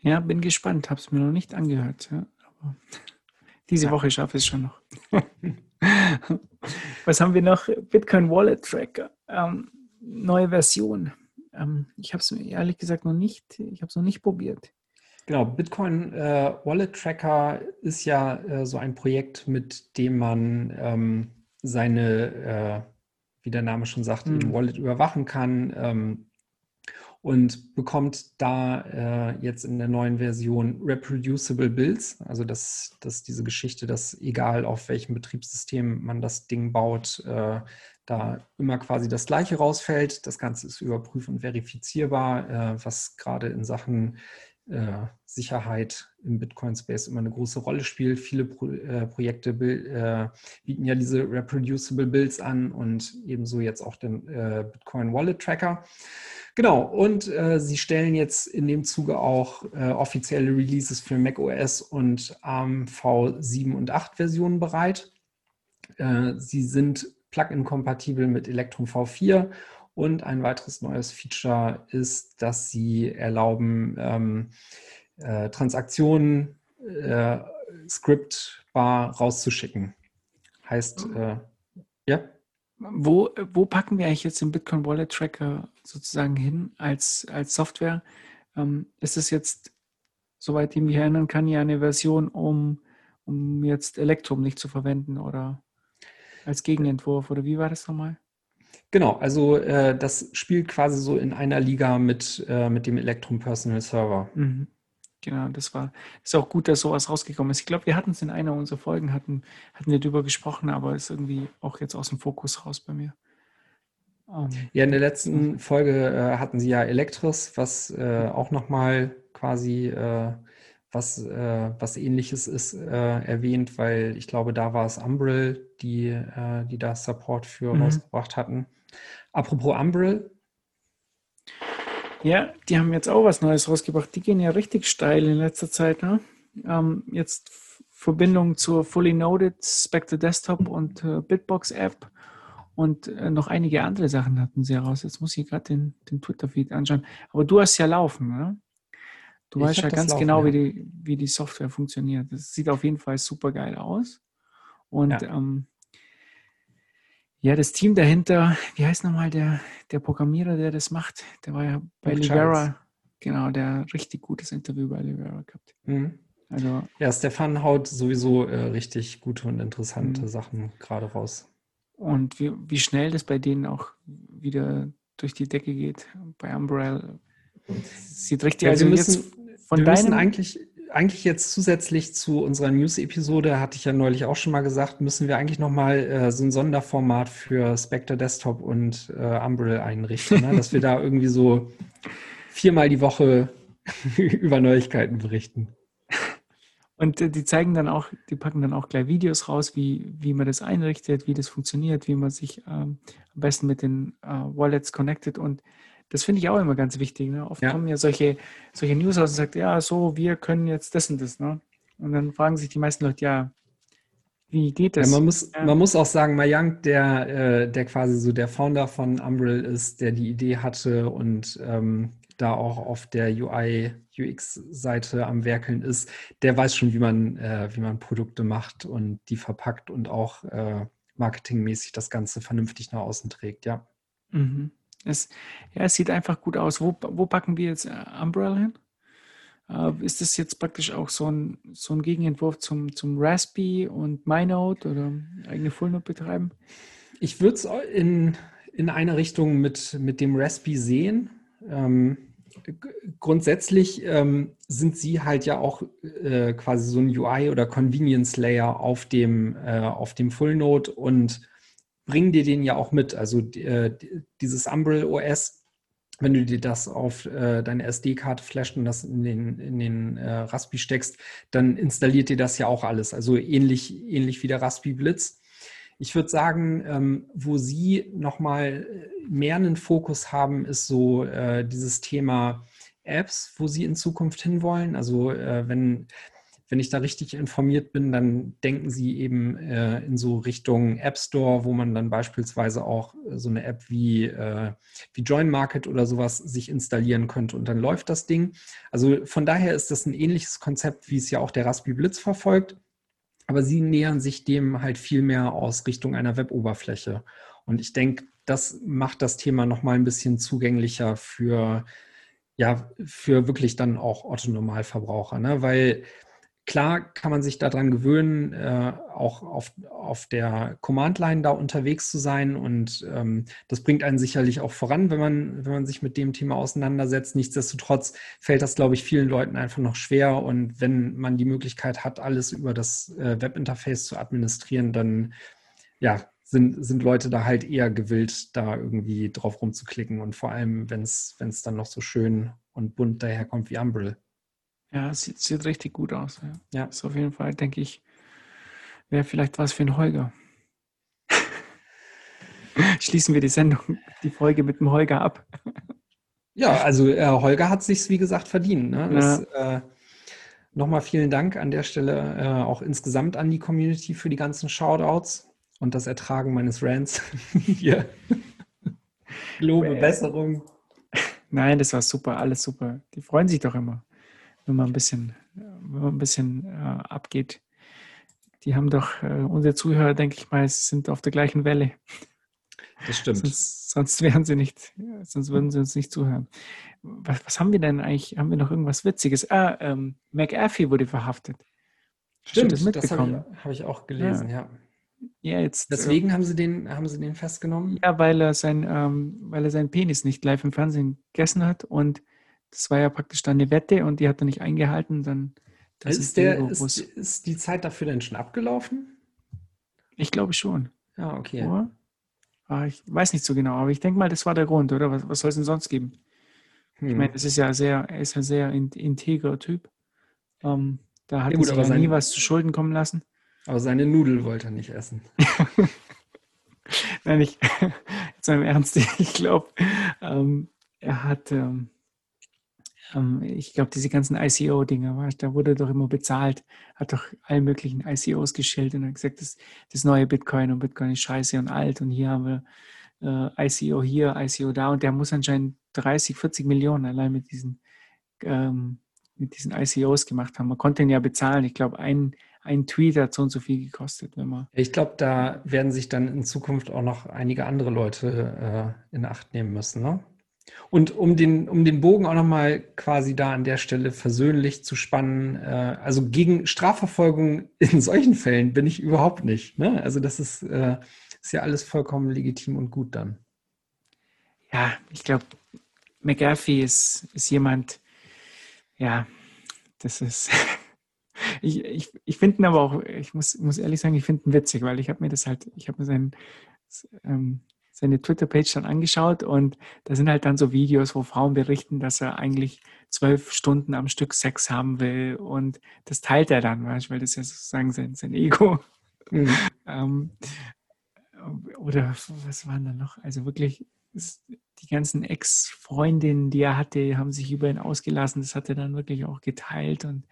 Ja, bin gespannt. Habe es mir noch nicht angehört. Ja, diese ja. Woche schaffe ich es schon noch. was haben wir noch? Bitcoin Wallet Tracker. Ähm, neue Version. Ähm, ich habe es ehrlich gesagt noch nicht, ich habe es noch nicht probiert. Genau, Bitcoin äh, Wallet Tracker ist ja äh, so ein Projekt, mit dem man ähm, seine, äh, wie der Name schon sagt, mhm. Wallet überwachen kann ähm, und bekommt da äh, jetzt in der neuen Version reproducible Builds. Also das, das diese Geschichte, dass egal auf welchem Betriebssystem man das Ding baut, äh, da immer quasi das gleiche rausfällt. Das Ganze ist überprüf- und verifizierbar, äh, was gerade in Sachen Sicherheit im Bitcoin-Space immer eine große Rolle spielt. Viele Pro äh, Projekte äh, bieten ja diese reproducible Builds an und ebenso jetzt auch den äh, Bitcoin Wallet Tracker. Genau, und äh, sie stellen jetzt in dem Zuge auch äh, offizielle Releases für macOS und ARM V7 und 8 Versionen bereit. sie sind Plugin-kompatibel mit Electrum V4 und ein weiteres neues Feature ist, dass sie erlauben, ähm, äh, Transaktionen äh, scriptbar rauszuschicken. Heißt, äh, ja. Wo, wo packen wir eigentlich jetzt den Bitcoin Wallet Tracker sozusagen hin als, als Software? Ähm, ist es jetzt, soweit ich mich erinnern kann, ja eine Version, um, um jetzt Elektrum nicht zu verwenden oder als Gegenentwurf? Oder wie war das nochmal? Genau, also äh, das spielt quasi so in einer Liga mit, äh, mit dem Electrum Personal Server. Mhm. Genau, das war ist auch gut, dass sowas rausgekommen ist. Ich glaube, wir hatten es in einer unserer Folgen, hatten, hatten wir darüber gesprochen, aber ist irgendwie auch jetzt aus dem Fokus raus bei mir. Um, ähm, ja, in der letzten Folge äh, hatten sie ja Elektris, was äh, auch nochmal quasi äh, was, äh, was ähnliches ist äh, erwähnt, weil ich glaube, da war es Umbrel, die, äh, die da Support für mhm. rausgebracht hatten. Apropos Umbrel. Ja, die haben jetzt auch was Neues rausgebracht. Die gehen ja richtig steil in letzter Zeit. Ne? Ähm, jetzt Verbindung zur Fully Noded, Spectre Desktop und äh, Bitbox App und äh, noch einige andere Sachen hatten sie heraus. Jetzt muss ich gerade den, den Twitter-Feed anschauen. Aber du hast ja laufen, ne? Du ich weißt ja ganz laufen, genau, ja. Wie, die, wie die Software funktioniert. Das sieht auf jeden Fall super geil aus. Und ja. Ähm, ja, das Team dahinter, wie heißt nochmal der, der Programmierer, der das macht? Der war ja bei Rick Livera, genau, der richtig gutes Interview bei Livera gehabt. Mhm. Also, ja, Stefan haut sowieso äh, richtig gute und interessante mhm. Sachen gerade raus. Und wie, wie schnell das bei denen auch wieder durch die Decke geht. Bei Umbrella Sieht richtig, ja, also müssen, von Wir deinem... müssen eigentlich, eigentlich jetzt zusätzlich zu unserer News-Episode, hatte ich ja neulich auch schon mal gesagt, müssen wir eigentlich nochmal äh, so ein Sonderformat für Spectre Desktop und äh, Umbrel einrichten, ne? dass wir da irgendwie so viermal die Woche über Neuigkeiten berichten. Und äh, die zeigen dann auch, die packen dann auch gleich Videos raus, wie, wie man das einrichtet, wie das funktioniert, wie man sich ähm, am besten mit den äh, Wallets connectet. Und das finde ich auch immer ganz wichtig. Ne? Oft ja. kommen ja solche, solche News aus und sagt, ja, so, wir können jetzt das und das. Ne? Und dann fragen sich die meisten Leute, ja, wie geht das? Ja, man, muss, ja. man muss auch sagen, Mayank, der, äh, der quasi so der Founder von Umbrel ist, der die Idee hatte und ähm, da auch auf der UI, UX-Seite am Werkeln ist, der weiß schon, wie man, äh, wie man Produkte macht und die verpackt und auch äh, marketingmäßig das Ganze vernünftig nach außen trägt, ja. Mhm. Es, ja, es sieht einfach gut aus. Wo, wo packen wir jetzt äh, Umbrella hin? Uh, ist das jetzt praktisch auch so ein, so ein Gegenentwurf zum, zum Raspi und MyNote oder eigene Fullnote betreiben? Ich würde es in, in eine Richtung mit, mit dem Raspi sehen. Ähm, grundsätzlich ähm, sind sie halt ja auch äh, quasi so ein UI oder Convenience Layer auf dem, äh, auf dem Full Node und bringen dir den ja auch mit. Also äh, dieses Umbrel OS, wenn du dir das auf äh, deine SD-Karte flasht und das in den, in den äh, Raspi steckst, dann installiert dir das ja auch alles. Also ähnlich, ähnlich wie der Raspi Blitz. Ich würde sagen, ähm, wo Sie nochmal äh, mehr einen Fokus haben, ist so äh, dieses Thema Apps, wo Sie in Zukunft hinwollen. Also äh, wenn, wenn ich da richtig informiert bin, dann denken Sie eben äh, in so Richtung App Store, wo man dann beispielsweise auch äh, so eine App wie, äh, wie Join Market oder sowas sich installieren könnte und dann läuft das Ding. Also von daher ist das ein ähnliches Konzept, wie es ja auch der Raspi Blitz verfolgt aber sie nähern sich dem halt viel mehr aus Richtung einer Web-Oberfläche. Und ich denke, das macht das Thema nochmal ein bisschen zugänglicher für, ja, für wirklich dann auch Otto-Normalverbraucher, ne? weil Klar kann man sich daran gewöhnen, äh, auch auf, auf der Command-Line da unterwegs zu sein. Und ähm, das bringt einen sicherlich auch voran, wenn man, wenn man sich mit dem Thema auseinandersetzt. Nichtsdestotrotz fällt das, glaube ich, vielen Leuten einfach noch schwer. Und wenn man die Möglichkeit hat, alles über das äh, Webinterface zu administrieren, dann ja, sind, sind Leute da halt eher gewillt, da irgendwie drauf rumzuklicken. Und vor allem, wenn es dann noch so schön und bunt daherkommt wie Umbrel. Ja, sieht, sieht richtig gut aus. Ja. ja. Ist auf jeden Fall, denke ich, wäre vielleicht was für einen Holger. Schließen wir die Sendung, die Folge mit dem Holger ab. ja, also äh, Holger hat sich wie gesagt verdient. Ne? Das, ja. äh, Nochmal vielen Dank an der Stelle äh, auch insgesamt an die Community für die ganzen Shoutouts und das Ertragen meines Rants hier. Lobe, Besserung. Nein, das war super, alles super. Die freuen sich doch immer wenn man ein bisschen, wenn man ein bisschen äh, abgeht. Die haben doch, äh, unsere Zuhörer, denke ich mal, sind auf der gleichen Welle. Das stimmt. sonst, sonst wären sie nicht, sonst würden sie uns nicht zuhören. Was, was haben wir denn eigentlich? Haben wir noch irgendwas Witziges? Ah, ähm, McAfee wurde verhaftet. Stimmt, das, das habe ich, hab ich, auch gelesen, ja. ja. ja jetzt, Deswegen äh, haben, sie den, haben sie den festgenommen? Ja, weil er, sein, ähm, weil er seinen Penis nicht live im Fernsehen gegessen hat und das war ja praktisch dann eine Wette und die hat er nicht eingehalten. Dann, ist, ist, der, ist, ist, die Zeit dafür denn schon abgelaufen? Ich glaube schon. Ja, ah, okay. Oder? Ah, ich weiß nicht so genau, aber ich denke mal, das war der Grund, oder? Was, was soll es denn sonst geben? Hm. Ich meine, das ist ja sehr, er ist ja sehr in, integrer Typ. Ähm, da hat ja, gut, er sich ja nie was zu Schulden kommen lassen. Aber seine Nudel wollte er nicht essen. Nein, ich, jetzt mal im Ernst, ich glaube, ähm, er hat, ähm, ähm, ich glaube, diese ganzen ICO-Dinger, da wurde doch immer bezahlt, hat doch alle möglichen ICOs geschildert und hat gesagt, das, das neue Bitcoin und Bitcoin ist scheiße und alt und hier haben wir äh, ICO hier, ICO da und der muss anscheinend 30, 40 Millionen allein mit diesen, ähm, mit diesen ICOs gemacht haben. Man konnte ihn ja bezahlen. Ich glaube, ein, ein Tweet hat so und so viel gekostet, wenn man. Ich glaube, da werden sich dann in Zukunft auch noch einige andere Leute äh, in Acht nehmen müssen, ne? Und um den, um den Bogen auch nochmal quasi da an der Stelle versöhnlich zu spannen, äh, also gegen Strafverfolgung in solchen Fällen bin ich überhaupt nicht. Ne? Also das ist, äh, ist ja alles vollkommen legitim und gut dann. Ja, ich glaube, McAfee ist, ist jemand, ja, das ist. ich ich, ich finde ihn aber auch, ich muss, muss ehrlich sagen, ich finde ihn witzig, weil ich habe mir das halt, ich habe mir seinen, ähm, seine Twitter-Page dann angeschaut und da sind halt dann so Videos, wo Frauen berichten, dass er eigentlich zwölf Stunden am Stück Sex haben will und das teilt er dann, weißt, weil das ja sozusagen sein, sein Ego. Mhm. ähm, oder was waren da noch? Also wirklich, die ganzen Ex-Freundinnen, die er hatte, haben sich über ihn ausgelassen. Das hat er dann wirklich auch geteilt und,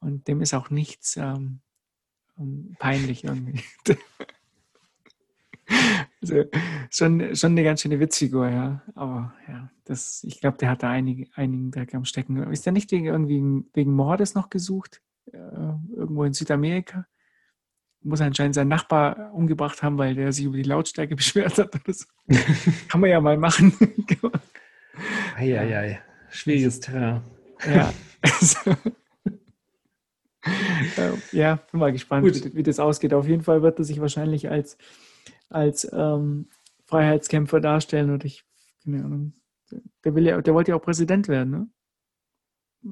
und dem ist auch nichts ähm, ähm peinlich irgendwie. also schon, schon eine ganz schöne Witzfigur, ja. Aber ja, das, ich glaube, der hat da einige, einigen Dreck am Stecken. Ist der nicht wegen, irgendwie wegen Mordes noch gesucht? Äh, irgendwo in Südamerika? muss anscheinend seinen Nachbar umgebracht haben, weil der sich über die Lautstärke beschwert hat. Das kann man ja mal machen. Eieiei, schwieriges Terrain. Ja. Also, ja, bin mal gespannt, wie, wie, das ausgeht. Auf jeden Fall wird er sich wahrscheinlich als, als ähm, Freiheitskämpfer darstellen und ich, keine Ahnung, der, will ja, der wollte ja auch Präsident werden, ne?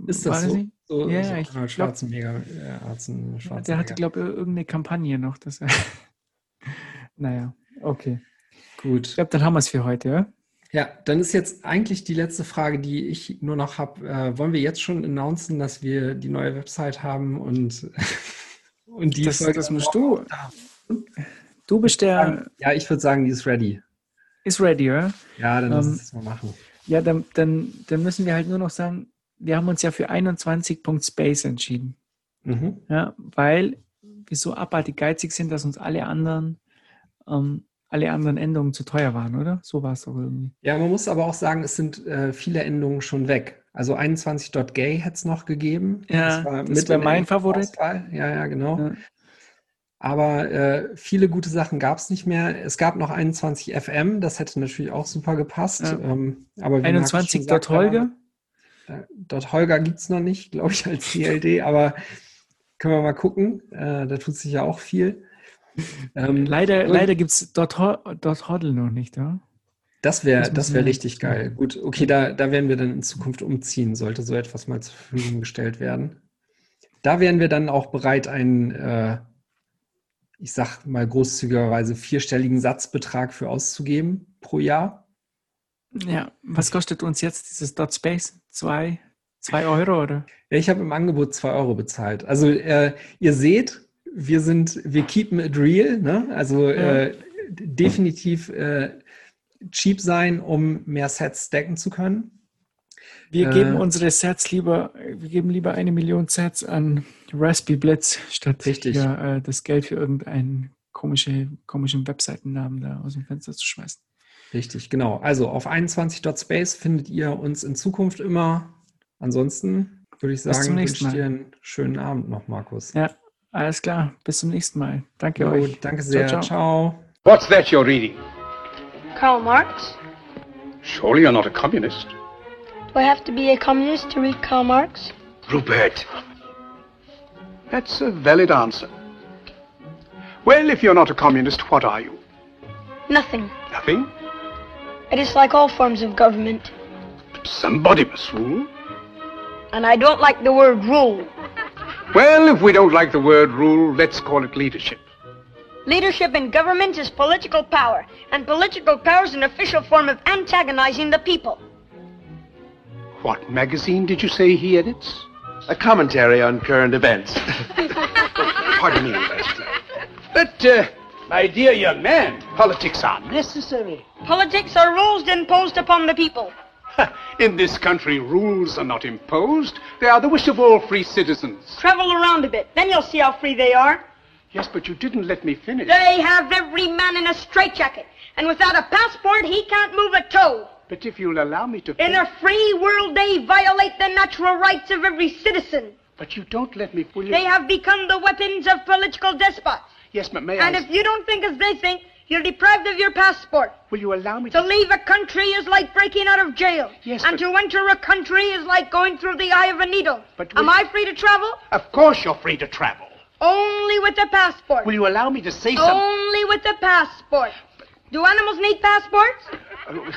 Ist das so? so? Ja, so ich glaube, Schwarzenegger, äh, Schwarzenegger. Der hatte, glaube ich, irgendeine Kampagne noch. Dass er naja, okay. Gut. Ich glaube, dann haben wir es für heute, ja? Ja, dann ist jetzt eigentlich die letzte Frage, die ich nur noch habe. Äh, wollen wir jetzt schon announcen, dass wir die neue Website haben und, und die das, Folge das musst du. Du bist der. Ja, ich würde sagen, die ist ready. Ist ready, oder? Ja, dann lass ähm, uns das mal machen. Ja, dann, dann, dann müssen wir halt nur noch sagen, wir haben uns ja für 21.space entschieden. Mhm. Ja, weil wir so abartig geizig sind, dass uns alle anderen, ähm, alle anderen Endungen zu teuer waren, oder? So war es doch irgendwie. Ja, man muss aber auch sagen, es sind äh, viele Endungen schon weg. Also 21.gay hätte es noch gegeben. Ja, das, das wäre mein Favorit. Auswahl. Ja, ja, genau. Ja. Aber äh, viele gute Sachen gab es nicht mehr. Es gab noch 21 FM, das hätte natürlich auch super gepasst. Ja. Ähm, aber 21 Dot Holger? Äh, dort Holger gibt es noch nicht, glaube ich, als CLD, aber können wir mal gucken. Äh, da tut sich ja auch viel. Ähm, leider leider gibt es dort, dort Hoddle noch nicht, ja? Das wäre das wär richtig geil. Gut, okay, da, da werden wir dann in Zukunft umziehen, sollte so etwas mal zur Verfügung gestellt werden. Da wären wir dann auch bereit, einen, äh, ich sag mal großzügigerweise, vierstelligen Satzbetrag für auszugeben pro Jahr. Ja, was kostet uns jetzt dieses Dot Space? Zwei, zwei Euro oder? Ja, ich habe im Angebot zwei Euro bezahlt. Also äh, ihr seht, wir sind, wir keepen it real, ne? Also ja. äh, definitiv äh, cheap sein, um mehr Sets decken zu können. Wir geben äh, unsere Sets lieber, wir geben lieber eine Million Sets an Raspberry Blitz, statt richtig. Hier, äh, das Geld für irgendeinen komische, komischen Webseitennamen da aus dem Fenster zu schmeißen. Richtig, genau. Also auf 21.space findet ihr uns in Zukunft immer. Ansonsten würde ich sagen, wünsche ich dir einen schönen Abend noch, Markus. Ja, alles klar. Bis zum nächsten Mal. Danke jo, euch. Danke sehr. Ciao, ciao. What's that you're reading? Karl Marx. Surely you're not a communist. Do I have to be a communist to read Karl Marx? Rupert. That's a valid answer. Well, if you're not a communist, what are you? Nothing. Nothing? I dislike all forms of government. But somebody must rule. And I don't like the word rule. Well, if we don't like the word rule, let's call it leadership. Leadership in government is political power, and political power is an official form of antagonizing the people. What magazine did you say he edits? A commentary on current events. Pardon me, But, uh, my dear young man, politics are necessary. Politics are rules imposed upon the people. In this country, rules are not imposed. They are the wish of all free citizens. Travel around a bit, then you'll see how free they are. Yes, but you didn't let me finish. They have every man in a straitjacket, and without a passport, he can't move a toe. But if you'll allow me to... In a free world, they violate the natural rights of every citizen. But you don't let me fully... They have become the weapons of political despots. Yes, but may and I... And if you don't think as they think, you're deprived of your passport. Will you allow me to... To leave a country is like breaking out of jail. Yes, And but... to enter a country is like going through the eye of a needle. But will... Am I free to travel? Of course you're free to travel. Only with a passport. Will you allow me to say something? Only with a passport. Do animals need passports? Uh,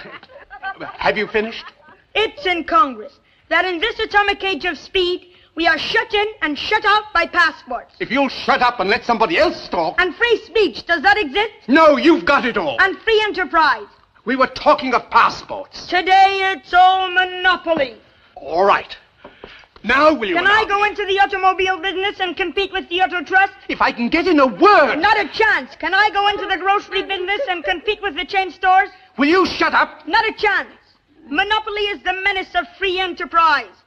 Have you finished? It's in Congress that in this atomic age of speed, We are shut in and shut out by passports. If you'll shut up and let somebody else talk. And free speech, does that exist? No, you've got it all. And free enterprise. We were talking of passports. Today it's all monopoly. All right. Now will you Can I go into the automobile business and compete with the Auto Trust? If I can get in a word. Not a chance. Can I go into the grocery business and compete with the chain stores? Will you shut up? Not a chance. Monopoly is the menace of free enterprise.